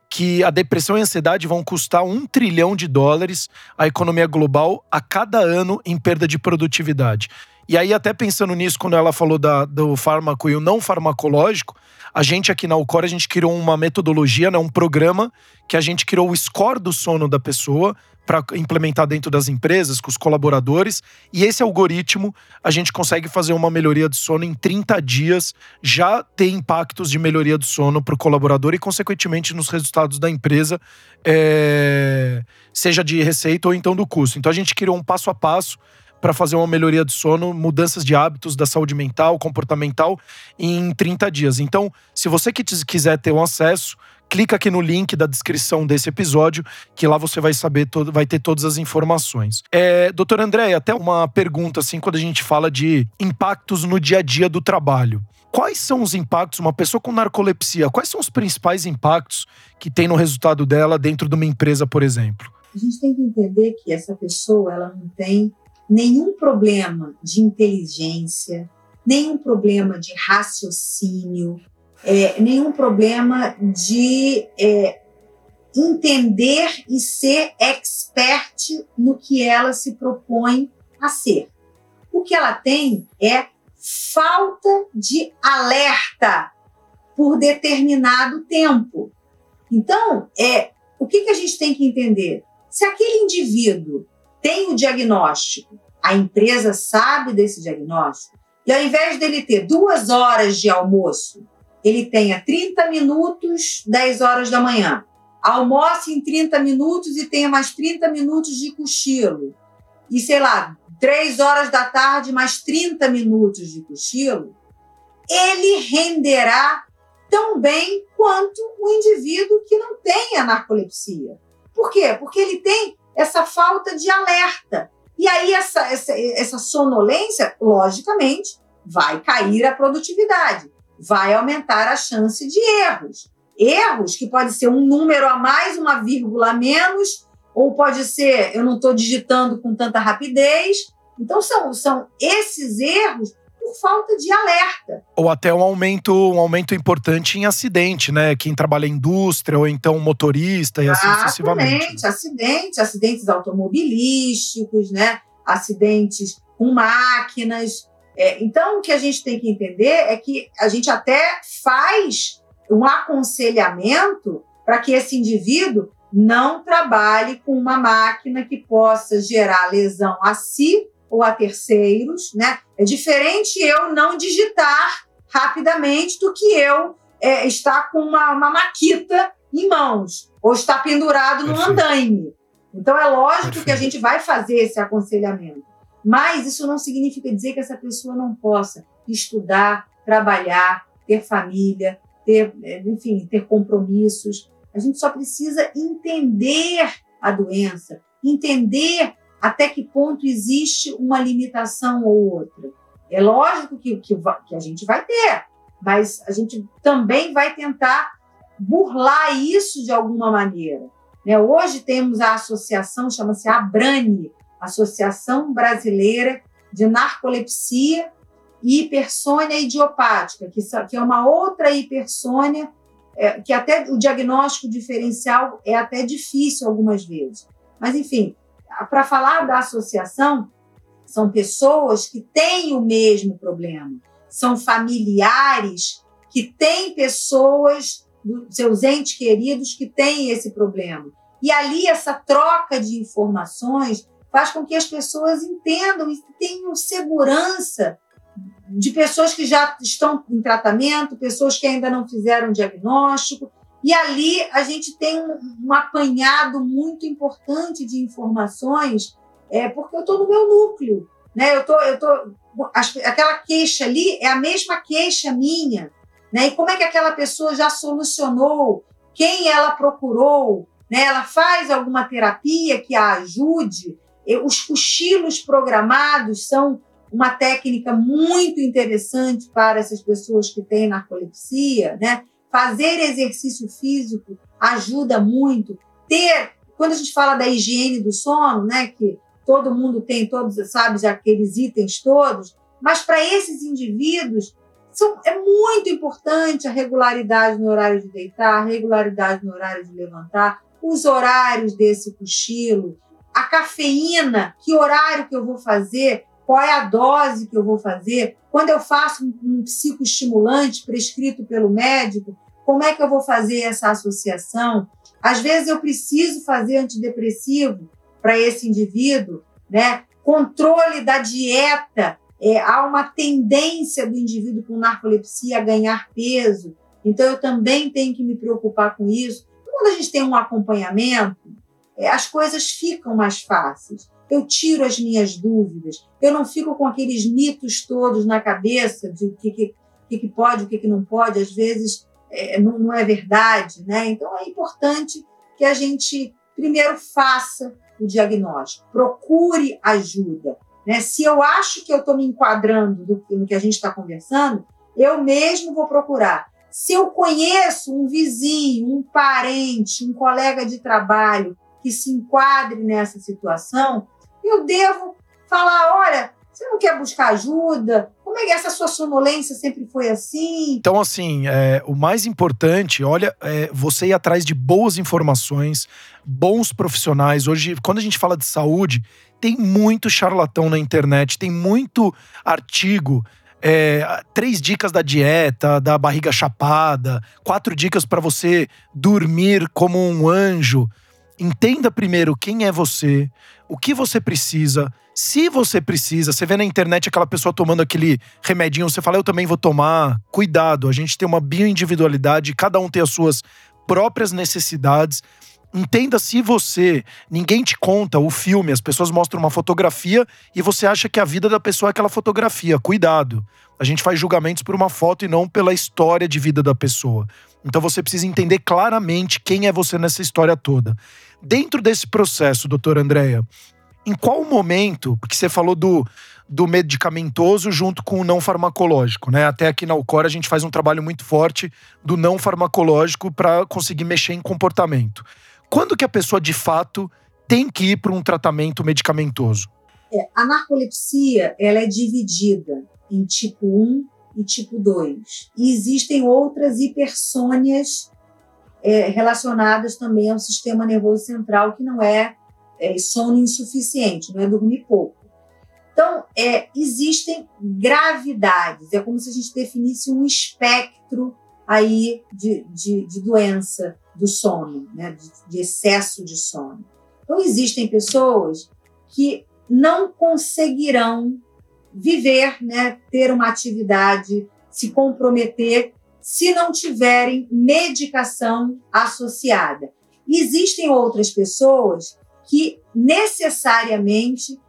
que a depressão e a ansiedade vão custar um trilhão de dólares à economia global a cada ano em perda de produtividade. E aí, até pensando nisso, quando ela falou da, do fármaco e o não farmacológico, a gente aqui na Alcor, a gente criou uma metodologia, né, um programa que a gente criou o score do sono da pessoa para implementar dentro das empresas, com os colaboradores. E esse algoritmo, a gente consegue fazer uma melhoria do sono em 30 dias, já ter impactos de melhoria do sono para o colaborador e, consequentemente, nos resultados da empresa, é... seja de receita ou então do custo. Então, a gente criou um passo a passo para fazer uma melhoria do sono, mudanças de hábitos da saúde mental, comportamental em 30 dias. Então, se você quiser ter um acesso, clica aqui no link da descrição desse episódio, que lá você vai saber, todo, vai ter todas as informações. É, doutor André, até uma pergunta assim, quando a gente fala de impactos no dia a dia do trabalho. Quais são os impactos, uma pessoa com narcolepsia, quais são os principais impactos que tem no resultado dela dentro de uma empresa, por exemplo? A gente tem que entender que essa pessoa ela não tem nenhum problema de inteligência, nenhum problema de raciocínio, é, nenhum problema de é, entender e ser expert no que ela se propõe a ser. O que ela tem é falta de alerta por determinado tempo. Então, é o que, que a gente tem que entender? Se aquele indivíduo tem o diagnóstico, a empresa sabe desse diagnóstico, e ao invés dele ter duas horas de almoço, ele tenha 30 minutos, 10 horas da manhã. Almoce em 30 minutos e tenha mais 30 minutos de cochilo. E, sei lá, 3 horas da tarde, mais 30 minutos de cochilo. Ele renderá tão bem quanto o indivíduo que não tem a narcolepsia. Por quê? Porque ele tem essa falta de alerta. E aí, essa, essa, essa sonolência, logicamente, vai cair a produtividade, vai aumentar a chance de erros. Erros que pode ser um número a mais, uma vírgula a menos, ou pode ser eu não estou digitando com tanta rapidez. Então, são, são esses erros por falta de alerta. Ou até um aumento, um aumento importante em acidente, né? Quem trabalha em indústria, ou então motorista e assim sucessivamente. Acidentes, acidentes automobilísticos, né? Acidentes com máquinas. É, então, o que a gente tem que entender é que a gente até faz um aconselhamento para que esse indivíduo não trabalhe com uma máquina que possa gerar lesão a si ou a terceiros, né? É diferente eu não digitar rapidamente do que eu é, estar com uma, uma maquita em mãos ou estar pendurado no andaime. Então é lógico Perfeito. que a gente vai fazer esse aconselhamento, mas isso não significa dizer que essa pessoa não possa estudar, trabalhar, ter família, ter, é, enfim, ter compromissos. A gente só precisa entender a doença, entender até que ponto existe uma limitação ou outra. É lógico que, que, que a gente vai ter, mas a gente também vai tentar burlar isso de alguma maneira. Né? Hoje temos a associação, chama-se ABRANE, Associação Brasileira de Narcolepsia e Hipersônia Idiopática, que, é uma outra hipersônia, é, que até o diagnóstico diferencial é até difícil algumas vezes. Mas, enfim, para falar da associação, são pessoas que têm o mesmo problema, são familiares que têm pessoas, seus entes queridos, que têm esse problema. E ali, essa troca de informações faz com que as pessoas entendam e tenham segurança de pessoas que já estão em tratamento, pessoas que ainda não fizeram diagnóstico, e ali a gente tem um, apanhado muito importante de informações, é, porque eu estou no meu núcleo. Né? Eu tô, eu tô, aquela queixa ali é a mesma queixa minha. Né? E como é que aquela pessoa já solucionou? Quem ela procurou? Né? Ela faz alguma terapia que a ajude? Os cochilos programados são uma técnica muito interessante para essas pessoas que têm narcolepsia, né? Fazer exercício físico ajuda muito. Ter, quando a gente fala da higiene do sono, né, que todo mundo tem, todos sabe aqueles itens todos, Mas para esses indivíduos, são, é muito importante a regularidade no horário de deitar, a regularidade no horário de levantar, os horários desse cochilo, a cafeína, que horário que eu vou fazer, qual é a dose que eu vou fazer, quando eu faço um, psicoestimulante prescrito pelo médico, como é que eu vou fazer essa associação? Às vezes eu preciso fazer antidepressivo para esse indivíduo, né? Controle da dieta, é, há uma tendência do indivíduo com narcolepsia a ganhar peso, então eu também tenho que me preocupar com isso. Quando a gente tem um acompanhamento, as coisas ficam mais fáceis. Eu tiro as minhas dúvidas, eu não fico com aqueles mitos todos na cabeça de o que, que, que pode, o que, que não pode, às vezes é, não, não é verdade. Né? Então é importante que a gente primeiro faça o diagnóstico, procure ajuda. Né? Se eu acho que eu estou me enquadrando do, no que a gente está conversando, eu mesmo vou procurar. Se eu conheço um vizinho, um parente, um colega de trabalho que se enquadre nessa situação, eu devo falar: olha, você não quer buscar ajuda? Como é que essa sua sonolência sempre foi assim? Então, assim, é, o mais importante, olha, é você ir atrás de boas informações, bons profissionais. Hoje, quando a gente fala de saúde, tem muito charlatão na internet, tem muito artigo. É, três dicas da dieta, da barriga chapada, quatro dicas para você dormir como um anjo. Entenda primeiro quem é você, o que você precisa, se você precisa. Você vê na internet aquela pessoa tomando aquele remedinho, você fala, eu também vou tomar. Cuidado, a gente tem uma bioindividualidade, cada um tem as suas próprias necessidades. Entenda se você, ninguém te conta o filme, as pessoas mostram uma fotografia e você acha que a vida da pessoa é aquela fotografia. Cuidado. A gente faz julgamentos por uma foto e não pela história de vida da pessoa. Então você precisa entender claramente quem é você nessa história toda. Dentro desse processo, doutora Andréia, em qual momento, porque você falou do, do medicamentoso junto com o não farmacológico, né? Até aqui na Alcora a gente faz um trabalho muito forte do não farmacológico para conseguir mexer em comportamento. Quando que a pessoa de fato tem que ir para um tratamento medicamentoso? É, a narcolepsia ela é dividida em tipo 1 e tipo 2. E existem outras hipersônias é, relacionadas também ao sistema nervoso central, que não é, é sono insuficiente, não é dormir pouco. Então, é, existem gravidades, é como se a gente definisse um espectro aí de, de, de doença do sono, né, de, de excesso de sono. Então, existem pessoas que não conseguirão viver, né, ter uma atividade, se comprometer, se não tiverem medicação associada. Existem outras pessoas que necessariamente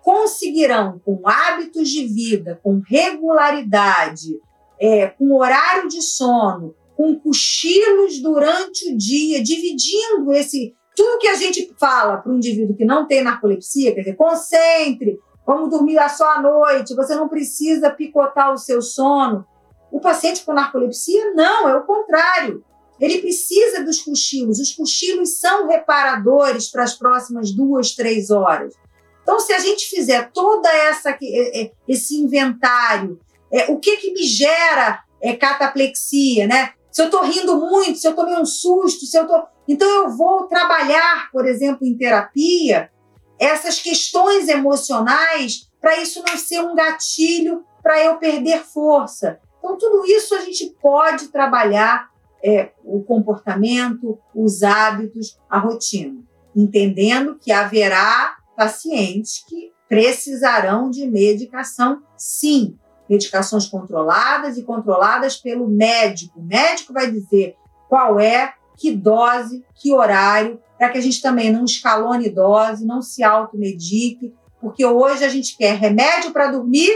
conseguirão, com hábitos de vida, com regularidade, é, com horário de sono, com cochilos durante o dia, dividindo esse. Tudo que a gente fala para o indivíduo que não tem narcolepsia, quer dizer, concentre, vamos dormir só à noite, você não precisa picotar o seu sono. O paciente com narcolepsia, não, é o contrário. Ele precisa dos cochilos. Os cochilos são reparadores para as próximas duas, três horas. Então, se a gente fizer toda essa é, é, esse inventário, é, o que que me gera é, cataplexia, né? se eu estou rindo muito, se eu tomei um susto, se eu tô... Então eu vou trabalhar, por exemplo, em terapia, essas questões emocionais para isso não ser um gatilho para eu perder força. Então, tudo isso a gente pode trabalhar é, o comportamento, os hábitos, a rotina, entendendo que haverá pacientes que precisarão de medicação, sim, medicações controladas e controladas pelo médico. O médico vai dizer qual é, que dose, que horário, para que a gente também não escalone dose, não se automedique, porque hoje a gente quer remédio para dormir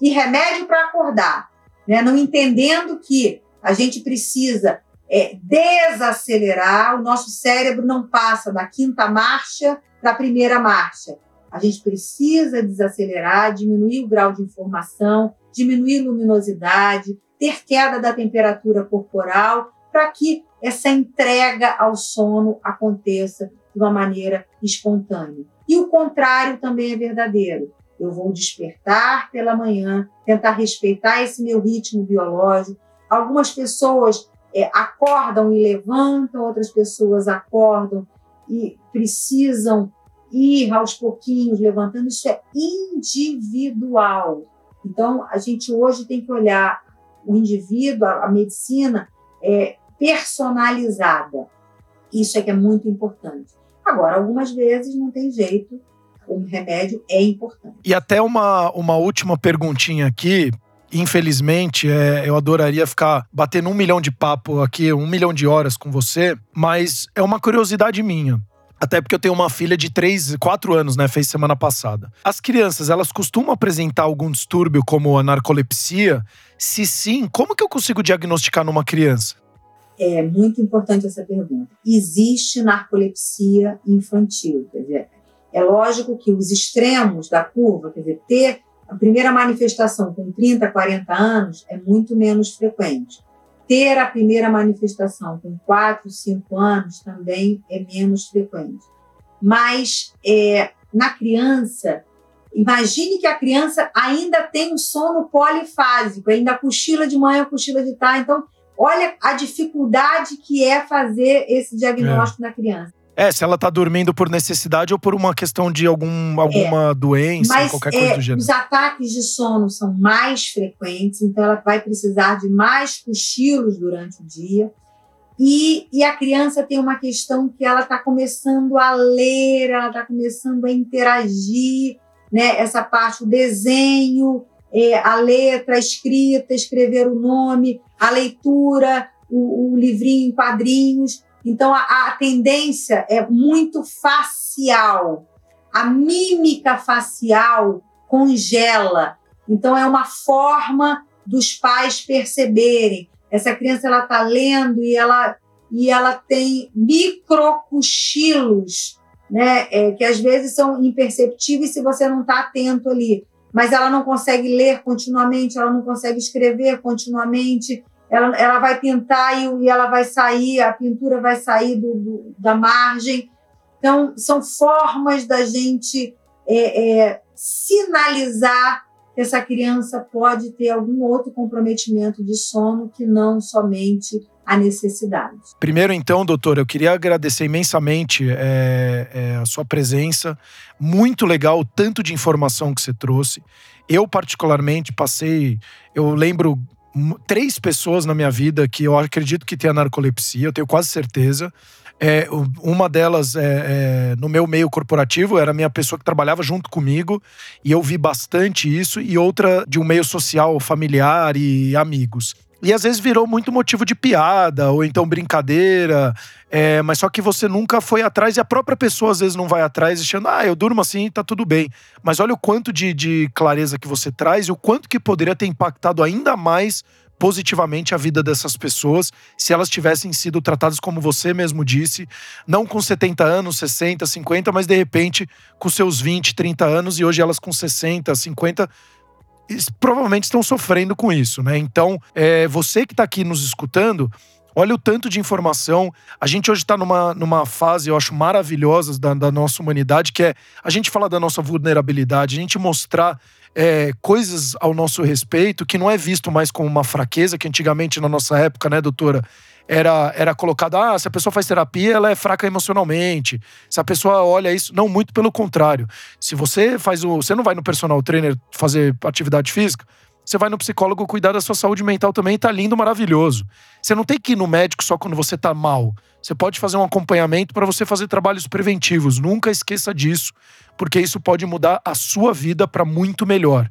e remédio para acordar, né? não entendendo que a gente precisa é, desacelerar, o nosso cérebro não passa da quinta marcha para a primeira marcha. A gente precisa desacelerar, diminuir o grau de informação, diminuir luminosidade, ter queda da temperatura corporal, para que essa entrega ao sono aconteça de uma maneira espontânea. E o contrário também é verdadeiro. Eu vou despertar pela manhã, tentar respeitar esse meu ritmo biológico. Algumas pessoas é, acordam e levantam, outras pessoas acordam e precisam ir aos pouquinhos levantando. Isso é individual. Então, a gente hoje tem que olhar o indivíduo, a, a medicina é personalizada. Isso é que é muito importante. Agora, algumas vezes não tem jeito, o remédio é importante. E até uma, uma última perguntinha aqui. Infelizmente, é, eu adoraria ficar batendo um milhão de papo aqui, um milhão de horas com você, mas é uma curiosidade minha. Até porque eu tenho uma filha de 3, 4 anos, né? Fez semana passada. As crianças, elas costumam apresentar algum distúrbio como a narcolepsia? Se sim, como que eu consigo diagnosticar numa criança? É muito importante essa pergunta. Existe narcolepsia infantil, quer dizer, é lógico que os extremos da curva, quer dizer, ter a primeira manifestação com 30, 40 anos é muito menos frequente. Ter a primeira manifestação com 4, 5 anos também é menos frequente. Mas é, na criança, imagine que a criança ainda tem um sono polifásico, ainda cochila de manhã, cochila de tarde. Então, olha a dificuldade que é fazer esse diagnóstico é. na criança. É, se ela tá dormindo por necessidade ou por uma questão de algum, alguma é, doença, mas, qualquer coisa é, do gênero. Os ataques de sono são mais frequentes, então ela vai precisar de mais cochilos durante o dia. E, e a criança tem uma questão que ela está começando a ler, ela está começando a interagir, né? Essa parte, o desenho, é, a letra, a escrita, escrever o nome, a leitura, o, o livrinho em quadrinhos. Então, a, a tendência é muito facial. A mímica facial congela. Então, é uma forma dos pais perceberem. Essa criança ela está lendo e ela, e ela tem microcochilos, né? É, que às vezes são imperceptíveis se você não está atento ali. Mas ela não consegue ler continuamente, ela não consegue escrever continuamente ela, ela vai pintar e, e ela vai sair, a pintura vai sair do, do, da margem. Então, são formas da gente é, é, sinalizar que essa criança pode ter algum outro comprometimento de sono que não somente a necessidade. Primeiro, então, doutor, eu queria agradecer imensamente é, é, a sua presença. Muito legal o tanto de informação que você trouxe. Eu, particularmente, passei. Eu lembro três pessoas na minha vida que eu acredito que tem narcolepsia, eu tenho quase certeza. É, uma delas, é, é, no meu meio corporativo, era a minha pessoa que trabalhava junto comigo, e eu vi bastante isso, e outra de um meio social, familiar e amigos. E às vezes virou muito motivo de piada, ou então brincadeira, é, mas só que você nunca foi atrás, e a própria pessoa às vezes não vai atrás, achando, ah, eu durmo assim, tá tudo bem. Mas olha o quanto de, de clareza que você traz e o quanto que poderia ter impactado ainda mais positivamente a vida dessas pessoas se elas tivessem sido tratadas como você mesmo disse, não com 70 anos, 60, 50, mas de repente com seus 20, 30 anos e hoje elas com 60, 50 provavelmente estão sofrendo com isso, né? Então, é, você que está aqui nos escutando, olha o tanto de informação. A gente hoje está numa, numa fase, eu acho, maravilhosa da, da, nossa humanidade, que é a gente falar da nossa vulnerabilidade, a gente mostrar é, coisas ao nosso respeito que não é visto mais como uma fraqueza, que antigamente, na nossa época, né, doutora? Era, era colocado, ah, se a pessoa faz terapia, ela é fraca emocionalmente. Se a pessoa olha isso, não, muito pelo contrário. Se você faz o, você não vai no personal trainer fazer atividade física, você vai no psicólogo cuidar da sua saúde mental também, tá lindo, maravilhoso. Você não tem que ir no médico só quando você tá mal. Você pode fazer um acompanhamento para você fazer trabalhos preventivos. Nunca esqueça disso, porque isso pode mudar a sua vida para muito melhor.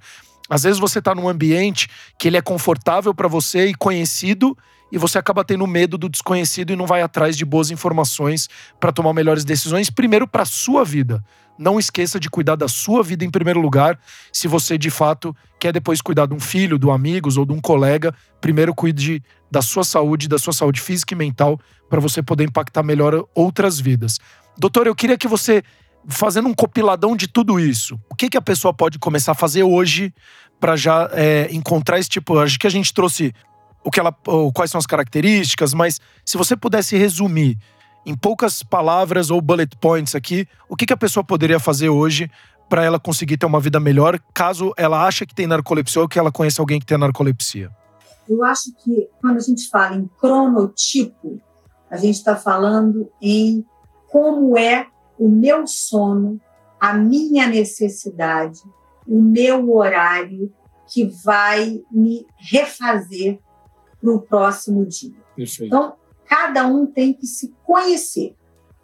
Às vezes você tá num ambiente que ele é confortável para você e conhecido, e você acaba tendo medo do desconhecido e não vai atrás de boas informações para tomar melhores decisões, primeiro para sua vida. Não esqueça de cuidar da sua vida em primeiro lugar. Se você de fato quer depois cuidar de um filho, de um amigos ou de um colega, primeiro cuide da sua saúde, da sua saúde física e mental, para você poder impactar melhor outras vidas. Doutor, eu queria que você, fazendo um compiladão de tudo isso, o que, que a pessoa pode começar a fazer hoje para já é, encontrar esse tipo? Acho que a gente trouxe o que ela, quais são as características, mas se você pudesse resumir em poucas palavras ou bullet points aqui, o que, que a pessoa poderia fazer hoje para ela conseguir ter uma vida melhor, caso ela ache que tem narcolepsia ou que ela conheça alguém que tem narcolepsia? Eu acho que quando a gente fala em cronotipo, a gente está falando em como é o meu sono, a minha necessidade, o meu horário que vai me refazer para o próximo dia. Perfeito. Então, cada um tem que se conhecer.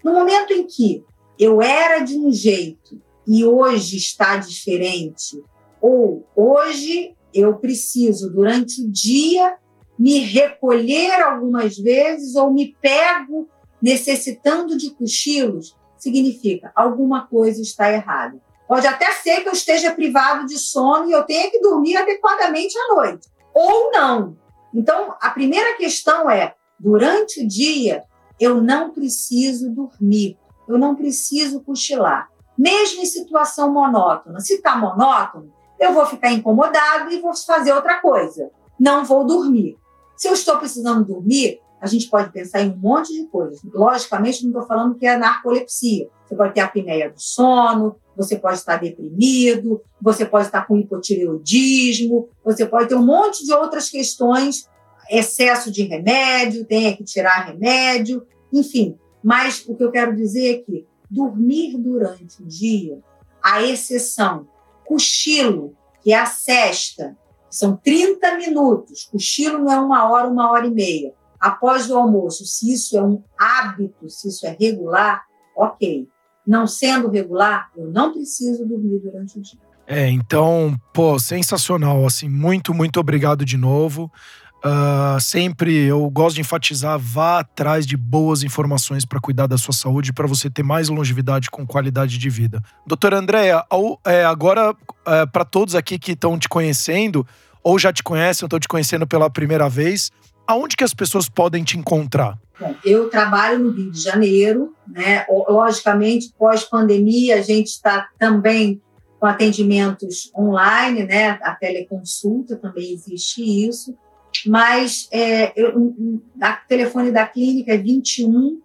No momento em que eu era de um jeito e hoje está diferente, ou hoje eu preciso, durante o dia, me recolher algumas vezes ou me pego necessitando de cochilos, significa alguma coisa está errada. Pode até ser que eu esteja privado de sono e eu tenha que dormir adequadamente à noite, ou não. Então, a primeira questão é: durante o dia, eu não preciso dormir, eu não preciso cochilar. Mesmo em situação monótona. Se está monótono, eu vou ficar incomodado e vou fazer outra coisa. Não vou dormir. Se eu estou precisando dormir, a gente pode pensar em um monte de coisas. Logicamente, não estou falando que é narcolepsia. Você pode ter apneia do sono, você pode estar deprimido, você pode estar com hipotireoidismo, você pode ter um monte de outras questões, excesso de remédio, tenha que tirar remédio, enfim. Mas o que eu quero dizer é que dormir durante o dia, a exceção, cochilo, que é a sesta, são 30 minutos, cochilo não é uma hora, uma hora e meia. Após o almoço, se isso é um hábito, se isso é regular, ok. Não sendo regular, eu não preciso dormir durante o dia. É, então, pô, sensacional. Assim, muito, muito obrigado de novo. Uh, sempre eu gosto de enfatizar, vá atrás de boas informações para cuidar da sua saúde, para você ter mais longevidade com qualidade de vida. Doutora Andréia, é, agora é, para todos aqui que estão te conhecendo, ou já te conhecem, ou estão te conhecendo pela primeira vez, aonde que as pessoas podem te encontrar? Bom, eu trabalho no Rio de Janeiro, né? Logicamente, pós-pandemia, a gente está também com atendimentos online, né? A teleconsulta também existe isso mas é, eu, o telefone da clínica é 21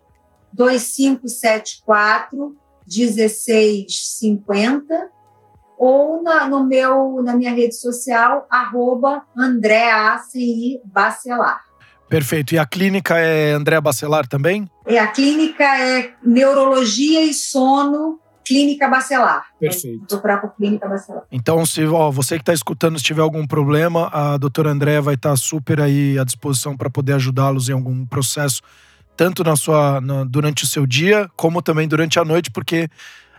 2574 1650 ou na, no meu, na minha rede social, arroba Bacelar. Perfeito. E a clínica é Andréa Bacelar também? É, a clínica é Neurologia e Sono Clínica Bacelar. Perfeito. Procurar por Clínica Bacelar. Então, se ó, você que está escutando, se tiver algum problema, a doutora Andréa vai estar tá super aí à disposição para poder ajudá-los em algum processo, tanto na sua, na, durante o seu dia, como também durante a noite, porque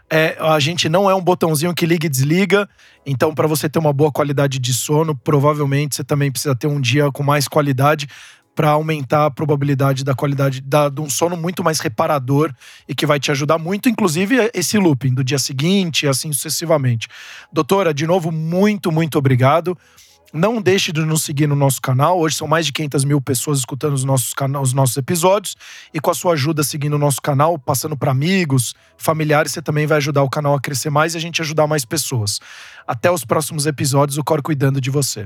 é, a gente não é um botãozinho que liga e desliga. Então, para você ter uma boa qualidade de sono, provavelmente você também precisa ter um dia com mais qualidade para aumentar a probabilidade da qualidade da, de um sono muito mais reparador e que vai te ajudar muito, inclusive esse looping do dia seguinte e assim sucessivamente. Doutora, de novo, muito, muito obrigado. Não deixe de nos seguir no nosso canal. Hoje são mais de 500 mil pessoas escutando os nossos, os nossos episódios. E com a sua ajuda seguindo o nosso canal, passando para amigos, familiares, você também vai ajudar o canal a crescer mais e a gente ajudar mais pessoas. Até os próximos episódios, o Cor cuidando de você.